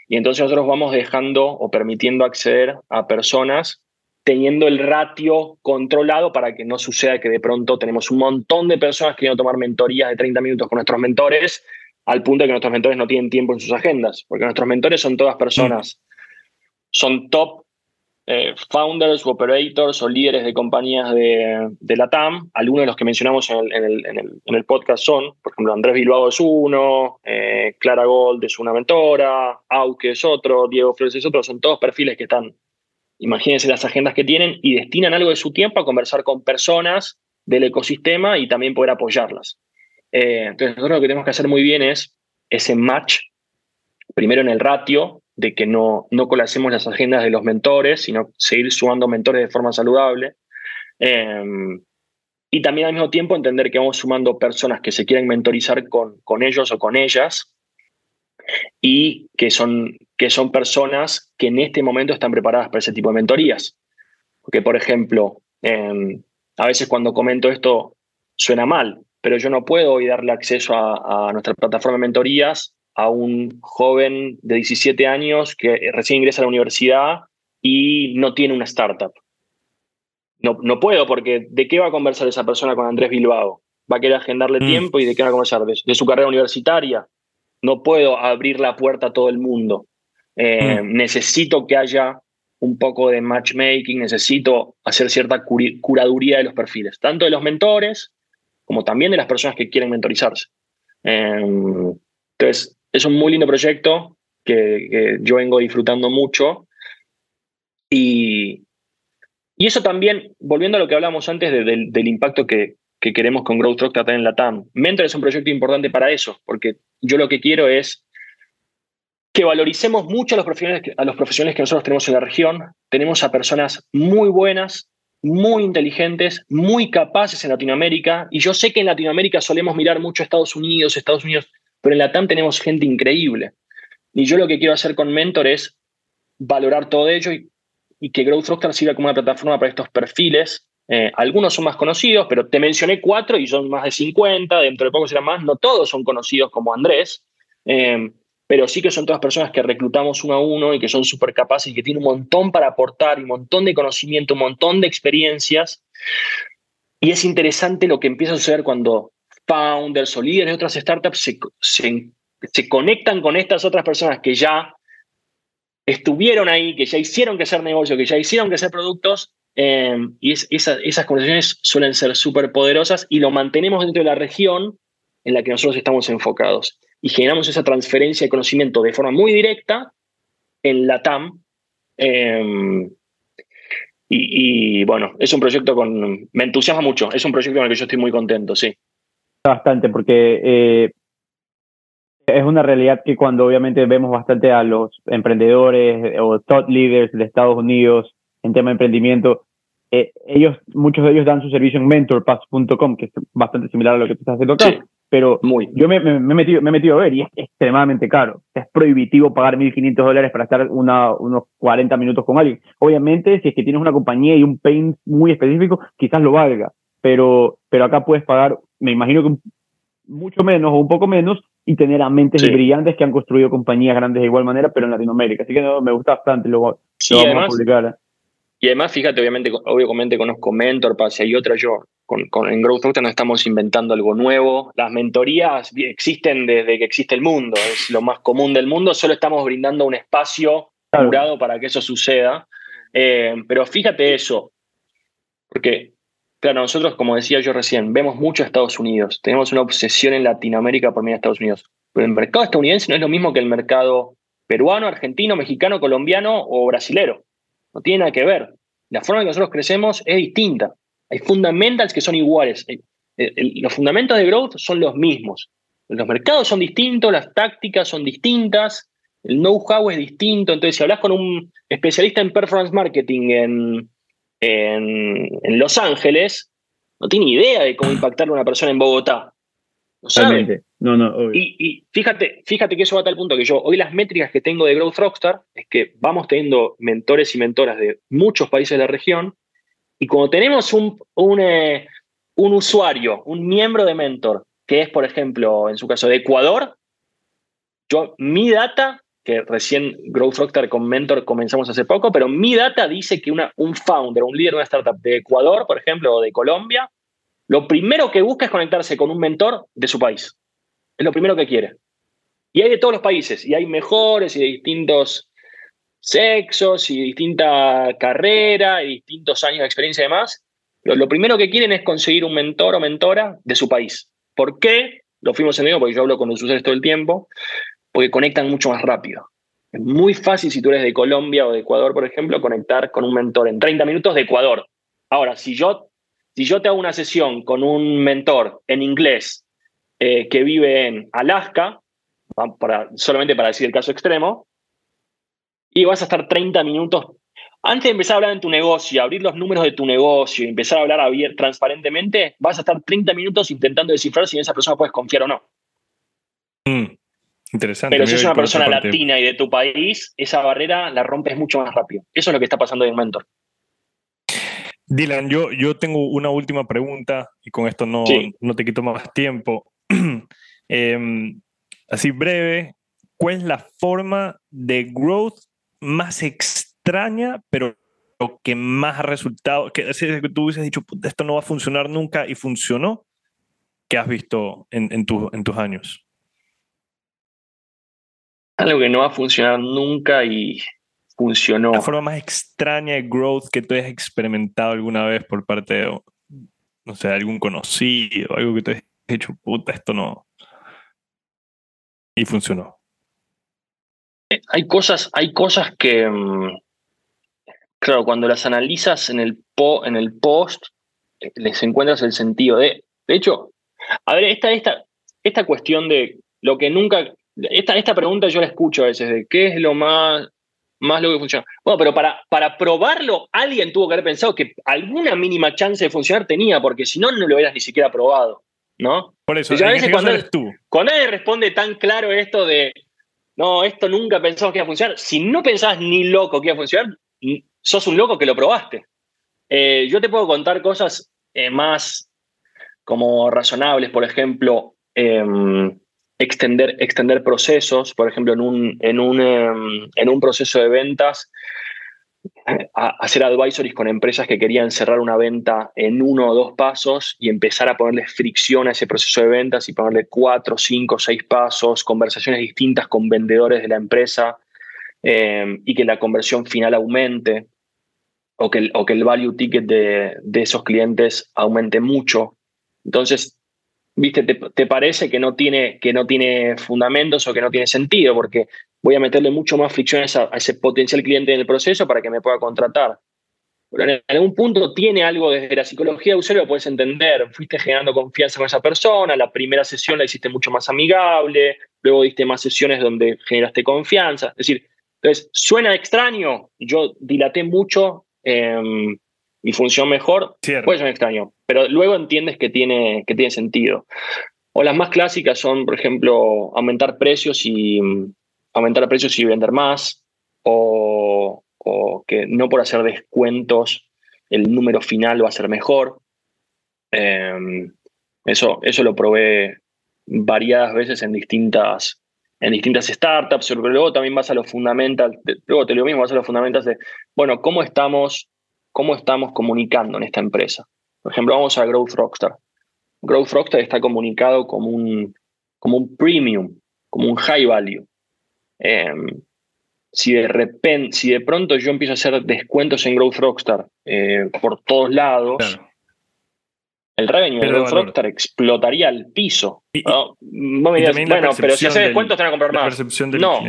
y entonces nosotros vamos dejando o permitiendo acceder a personas teniendo el ratio controlado para que no suceda que de pronto tenemos un montón de personas queriendo tomar mentorías de 30 minutos con nuestros mentores, al punto de que nuestros mentores no tienen tiempo en sus agendas, porque nuestros mentores son todas personas, son top eh, founders operators o líderes de compañías de, la TAM. Algunos de los que mencionamos en el podcast son, por ejemplo, Andrés Bilbao es uno, eh, Clara Gold es una mentora, Auke es otro, Diego Flores es otro, son todos perfiles que están, imagínense las agendas que tienen y destinan algo de su tiempo a conversar con personas del ecosistema y también poder apoyarlas. Eh, entonces, nosotros lo que tenemos que hacer muy bien es ese match, primero en el ratio, de que no, no colapsemos las agendas de los mentores, sino seguir sumando mentores de forma saludable. Eh, y también al mismo tiempo entender que vamos sumando personas que se quieren mentorizar con, con ellos o con ellas y que son, que son personas que en este momento están preparadas para ese tipo de mentorías. Porque, por ejemplo, eh, a veces cuando comento esto suena mal, pero yo no puedo hoy darle acceso a, a nuestra plataforma de mentorías a un joven de 17 años que recién ingresa a la universidad y no tiene una startup. No, no puedo, porque ¿de qué va a conversar esa persona con Andrés Bilbao? Va a querer agendarle Mm. tiempo y de qué va a conversar, de, de su carrera universitaria. No puedo abrir la puerta a todo el mundo. Eh, Necesito que haya un poco de matchmaking, necesito hacer cierta curaduría de los perfiles, tanto de los mentores como también de las personas que quieren mentorizarse. Eh, entonces, es un muy lindo proyecto que, que yo vengo disfrutando mucho. Y, y eso también, volviendo a lo que hablamos antes de- del, del impacto que, que queremos con Growth Rock tratar en la TAM, Mentor es un proyecto importante para eso, porque yo lo que quiero es que valoricemos mucho a los profesionales a los profesionales que nosotros tenemos en la región. Tenemos a personas muy buenas, muy inteligentes, muy capaces en Latinoamérica. Y yo sé que en Latinoamérica solemos mirar mucho a Estados Unidos, Estados Unidos, pero en la TAM tenemos gente increíble. Y yo lo que quiero hacer con Mentor es valorar todo ello y, y que Growth Rockstar sirva como una plataforma para estos perfiles Eh, algunos son más conocidos, pero te mencioné cuatro y son más de 50, dentro de poco serán más. No todos son conocidos como Andrés, eh, pero sí que son todas personas que reclutamos uno a uno y que son súper capaces y que tienen un montón para aportar, y un montón de conocimiento, un montón de experiencias. Y es interesante lo que empieza a suceder cuando founders o líderes de otras startups se, se, se conectan con estas otras personas que ya estuvieron ahí, que ya hicieron que hacer negocio, que ya hicieron que hacer productos, eh, y es- esa- esas conversaciones suelen ser súper poderosas y lo mantenemos dentro de la región en la que nosotros estamos enfocados. Y generamos esa transferencia de conocimiento de forma muy directa en la TAM. eh, y, y, bueno, es un proyecto con... Me entusiasma mucho, es un proyecto con el que yo estoy muy contento, sí. Bastante, porque eh, es una realidad que cuando obviamente vemos bastante a los emprendedores eh, o thought leaders de Estados Unidos en tema de emprendimiento, eh, ellos, muchos de ellos dan su servicio en mentorpass.com, que es bastante similar a lo que tú estás haciendo acá. Sí, pero muy. yo me, me- me he metido, me he metido a ver y es extremadamente caro. Es prohibitivo pagar 1.500 dólares para estar una, unos 40 minutos con alguien. Obviamente, si es que tienes una compañía y un pain muy específico, quizás lo valga. Pero, pero acá puedes pagar, me imagino que mucho menos o un poco menos y tener a mentes Sí. brillantes que han construido compañías grandes de igual manera, pero en Latinoamérica. Así que no, me gusta bastante, lo, Sí, lo vamos además- a publicar. Y además, fíjate, obviamente, obviamente conozco MentorPass y hay otra yo. Con, con- en Growth Factor no estamos inventando algo nuevo. Las mentorías existen desde que existe el mundo, es lo más común del mundo, solo estamos brindando un espacio Claro. curado para que eso suceda. Eh, pero fíjate eso, porque, claro, nosotros, como decía yo recién, vemos mucho a Estados Unidos, tenemos una obsesión en Latinoamérica por medio de Estados Unidos, pero el mercado estadounidense no es lo mismo que el mercado peruano, argentino, mexicano, colombiano o brasilero. No tiene nada que ver. La forma en que nosotros crecemos es distinta. Hay fundamentals que son iguales. El- el- los fundamentos de growth son los mismos. Los mercados son distintos, las tácticas son distintas, el know-how es distinto. Entonces, si hablas con un especialista en performance marketing en, en, en Los Ángeles, no tiene idea de cómo impactar a una persona en Bogotá. No sabe. No, no, obvio. Y, y fíjate, fíjate que eso va a tal punto que yo hoy las métricas que tengo de Growth Rockstar es que vamos teniendo mentores y mentoras de muchos países de la región y cuando tenemos un, un, eh, un usuario, un miembro de mentor, que es, por ejemplo, en su caso de Ecuador, yo, mi data, que recién Growth Rockstar con Mentor comenzamos hace poco, pero mi data dice que una, un founder, un líder de una startup de Ecuador, por ejemplo, o de Colombia, lo primero que busca es conectarse con un mentor de su país. Es lo primero que quiere. Y hay de todos los países, y hay mejores y de distintos sexos y distinta carrera y distintos años de experiencia y demás. Lo primero que quieren es conseguir un mentor o mentora de su país. ¿Por qué? Lo fuimos entendiendo porque yo hablo con los usuarios todo el tiempo, porque conectan mucho más rápido. Es muy fácil si tú eres de Colombia o de Ecuador, por ejemplo, conectar con un mentor en 30 minutos de Ecuador. Ahora, si yo, si yo te hago una sesión con un mentor en inglés eh, que vive en Alaska, para, solamente para decir el caso extremo, y vas a estar 30 minutos. Antes de empezar a hablar en tu negocio, abrir los números de tu negocio y empezar a hablar abier- transparentemente, vas a estar 30 minutos intentando descifrar si en esa persona puedes confiar o no. Mm, interesante. Pero si es una persona latina y de tu país, esa barrera la rompes mucho más rápido. Eso es lo que está pasando en Mentor. Dylan, yo, yo tengo una última pregunta y con esto no, Sí. no te quito más tiempo. Em, así breve, ¿cuál es la forma de growth más extraña, pero lo que más ha resultado? Que, tú hubieses dicho, "Puta, esto no va a funcionar nunca y funcionó, que has visto en, en, tu- en tus años? Algo que no va a funcionar nunca y funcionó. La forma más extraña de growth que tú hayas experimentado alguna vez por parte de, no sé, de algún conocido, algo que te hayas dicho, puta, esto no. Y funcionó. Hay cosas, hay cosas que, mm, claro, cuando las analizas en el, po- en el post, eh, les encuentras el sentido. De, de hecho, a ver, esta, esta, esta cuestión de lo que nunca, esta, esta pregunta yo la escucho a veces, de qué es lo más, más lo que funciona. Bueno, pero para, para probarlo, alguien tuvo que haber pensado que alguna mínima chance de funcionar tenía, porque si no, no lo hubieras ni siquiera probado, ¿no? Por eso, Y a veces caso cuando- eres tú. Cuando nadie responde tan claro esto de, no, esto nunca pensamos que iba a funcionar, si no pensabas ni loco que iba a funcionar, sos un loco que lo probaste. Eh, yo te puedo contar cosas eh, más como razonables, por ejemplo, em, extender, extender procesos, por ejemplo, en un, en un, em, en un proceso de ventas, a- hacer advisories con empresas que querían cerrar una venta en uno o dos pasos y empezar a ponerle fricción a ese proceso de ventas y ponerle cuatro, cinco, seis pasos, conversaciones distintas con vendedores de la empresa eh, y que la conversión final aumente o que el, o que el value ticket de, de esos clientes aumente mucho. Entonces, viste, te, parece que no, tiene, que no tiene fundamentos o que no tiene sentido, porque voy a meterle mucho más fricción a, ese potencial cliente en el proceso para que me pueda contratar. Pero en algún punto tiene algo desde la psicología de usuario, puedes entender, fuiste generando confianza con esa persona, la primera sesión la hiciste mucho más amigable, luego diste más sesiones donde generaste confianza. Es decir, entonces, suena extraño, yo dilaté mucho em, mi función mejor, puede ser extraño, pero luego entiendes que tiene, que tiene sentido. O las más clásicas son, por ejemplo, aumentar precios y mm, aumentar precios y vender más, o, o que no por hacer descuentos el número final va a ser mejor. Em, eso, eso lo probé variadas veces en distintas, en distintas startups, pero luego también vas a los fundamentals, luego te lo mismo, vas a los fundamentals de, bueno, ¿cómo estamos, cómo estamos comunicando en esta empresa? Por ejemplo, vamos a Growth Rockstar. Growth Rockstar está comunicado como un, como un premium, como un high value. Em, si de repente, si de pronto yo empiezo a hacer descuentos en Growth Rockstar eh, por todos lados, el revenue de Growth valor. Rockstar explotaría al piso. ¿no? Vos me dirás, bueno, pero si del- descuentos te van a comprar la más. percepción del No.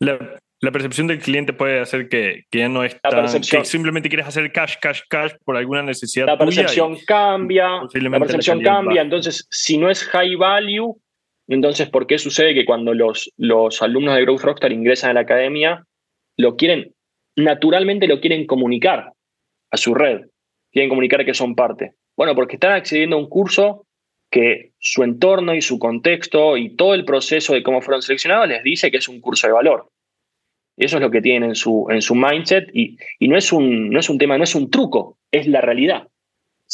La, la percepción del cliente puede hacer que, que ya no es La tan, percepción. que simplemente quieres hacer cash, cash, cash por alguna necesidad la percepción cambia, la percepción cambia, entonces si no es high value, entonces ¿por qué sucede que cuando los, los alumnos de Growth Rockstar ingresan a la academia, lo quieren, naturalmente lo quieren comunicar a su red, quieren comunicar que son parte? Bueno, porque están accediendo a un curso que su entorno y su contexto y todo el proceso de cómo fueron seleccionados les dice que es un curso de valor. Eso es lo que tienen en su, en su mindset y, y no, es un, no es un tema, no es un truco, es la realidad.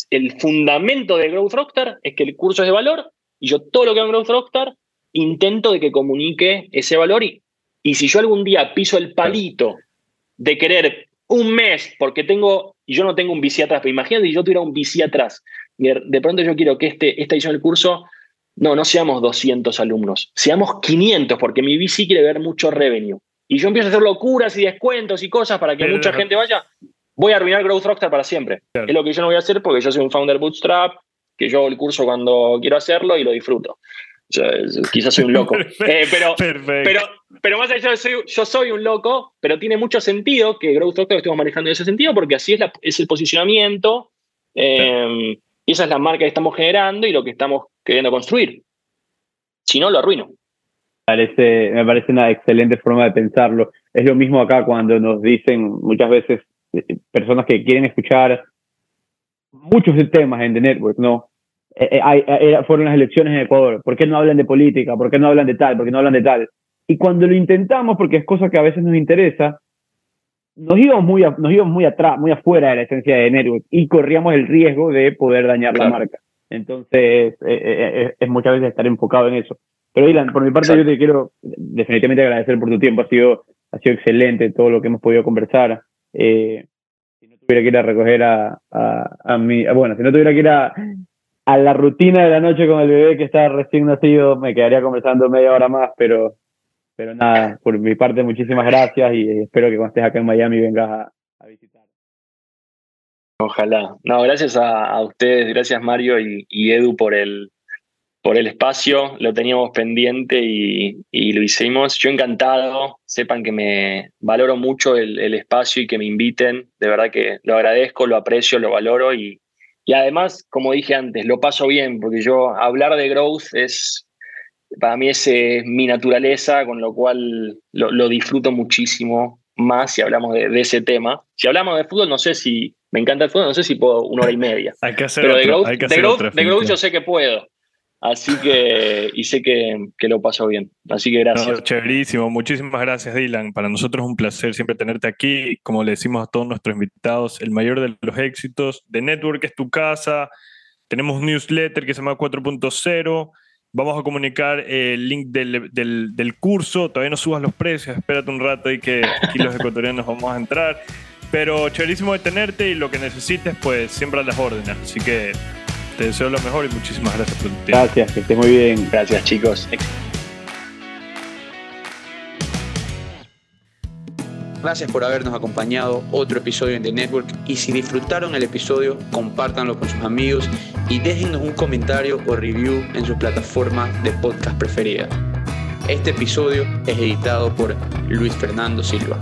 El fundamento de Growth Rockstar es que el curso es de valor y yo todo lo que hago en Growth Rockstar intento de que comunique ese valor y, y si yo algún día piso el palito de querer un mes porque tengo, y yo no tengo un VC atrás, pero imagínate si yo tuviera un VC atrás y de, pronto yo quiero que este, esta edición del curso, no, no seamos 200 alumnos, seamos 500 porque mi VC quiere ver mucho revenue. Y yo empiezo a hacer locuras y descuentos y cosas para que Pero- mucha gente vaya, voy a arruinar Growth Rockstar para siempre. Es lo que yo no voy a hacer porque yo soy un founder bootstrap, que yo hago el curso cuando quiero hacerlo y lo disfruto. Quizás soy un loco. Eh, pero, pero, pero más allá de soy, yo soy un loco, pero tiene mucho sentido que Growth Rockstar lo estemos manejando en ese sentido porque así es, la- es el posicionamiento eh, y esa es la marca que estamos generando y lo que estamos queriendo construir. Si no, lo arruino. Parece, me parece una excelente forma de pensarlo. Es lo mismo acá cuando nos dicen muchas veces eh, personas que quieren escuchar muchos temas en The Network, ¿no? Eh, eh, eh, fueron las elecciones en Ecuador. ¿Por qué no hablan de política? ¿Por qué no hablan de tal? ¿Por qué no hablan de tal? Y cuando lo intentamos, porque es cosa que a veces nos interesa, nos íbamos muy, a- nos íbamos muy atrás, muy afuera de la esencia de Network y corríamos el riesgo de poder dañar Claro. la marca. Entonces, eh, eh, es muchas veces estar enfocado en eso. Pero, Ilan, por mi parte, yo te quiero definitivamente agradecer por tu tiempo. Ha sido, ha sido excelente todo lo que hemos podido conversar. Eh, si no tuviera que ir a recoger a, a, a mi. a- Bueno, si no tuviera que ir a, a la rutina de la noche con el bebé que está recién nacido, me quedaría conversando media hora más, pero, pero nada, por mi parte, muchísimas gracias y espero que cuando estés acá en Miami vengas a, Ojalá. No, gracias a, a ustedes, gracias Mario y, y Edu por el, por el espacio. Lo teníamos pendiente y, y lo hicimos. Yo encantado. Sepan que me valoro mucho el, el espacio y que me inviten. De verdad que lo agradezco, lo aprecio, lo valoro y, y además, como dije antes, lo paso bien porque yo hablar de growth es, para mí es eh, mi naturaleza, con lo cual lo, lo disfruto muchísimo más si hablamos de, de ese tema. Si hablamos de fútbol, no sé si me encanta el fútbol, no sé si puedo una hora y media. Hay que hacer Pero de otro, growth, hay que de hacer growth- otro, de growth yo sé que puedo. Así que, y sé que, que lo pasó bien. Así que gracias. No, chéverísimo. Muchísimas gracias, Dylan. Para nosotros es un placer siempre tenerte aquí. Como le decimos a todos nuestros invitados, el mayor de los éxitos de Network es tu casa. Tenemos un newsletter que se llama 4.0. Vamos a comunicar el link del, del, del curso. Todavía no subas los precios. Espérate un rato y que aquí los ecuatorianos vamos a entrar. Pero chéverísimo de tenerte y lo que necesites, pues siempre a las órdenes. Así que te deseo lo mejor y muchísimas gracias por tu tiempo. Gracias, que estés muy bien. Gracias, chicos. Gracias por habernos acompañado otro episodio en The Network y si disfrutaron el episodio, compártanlo con sus amigos y déjennos un comentario o review en su plataforma de podcast preferida. Este episodio es editado por Luis Fernando Silva.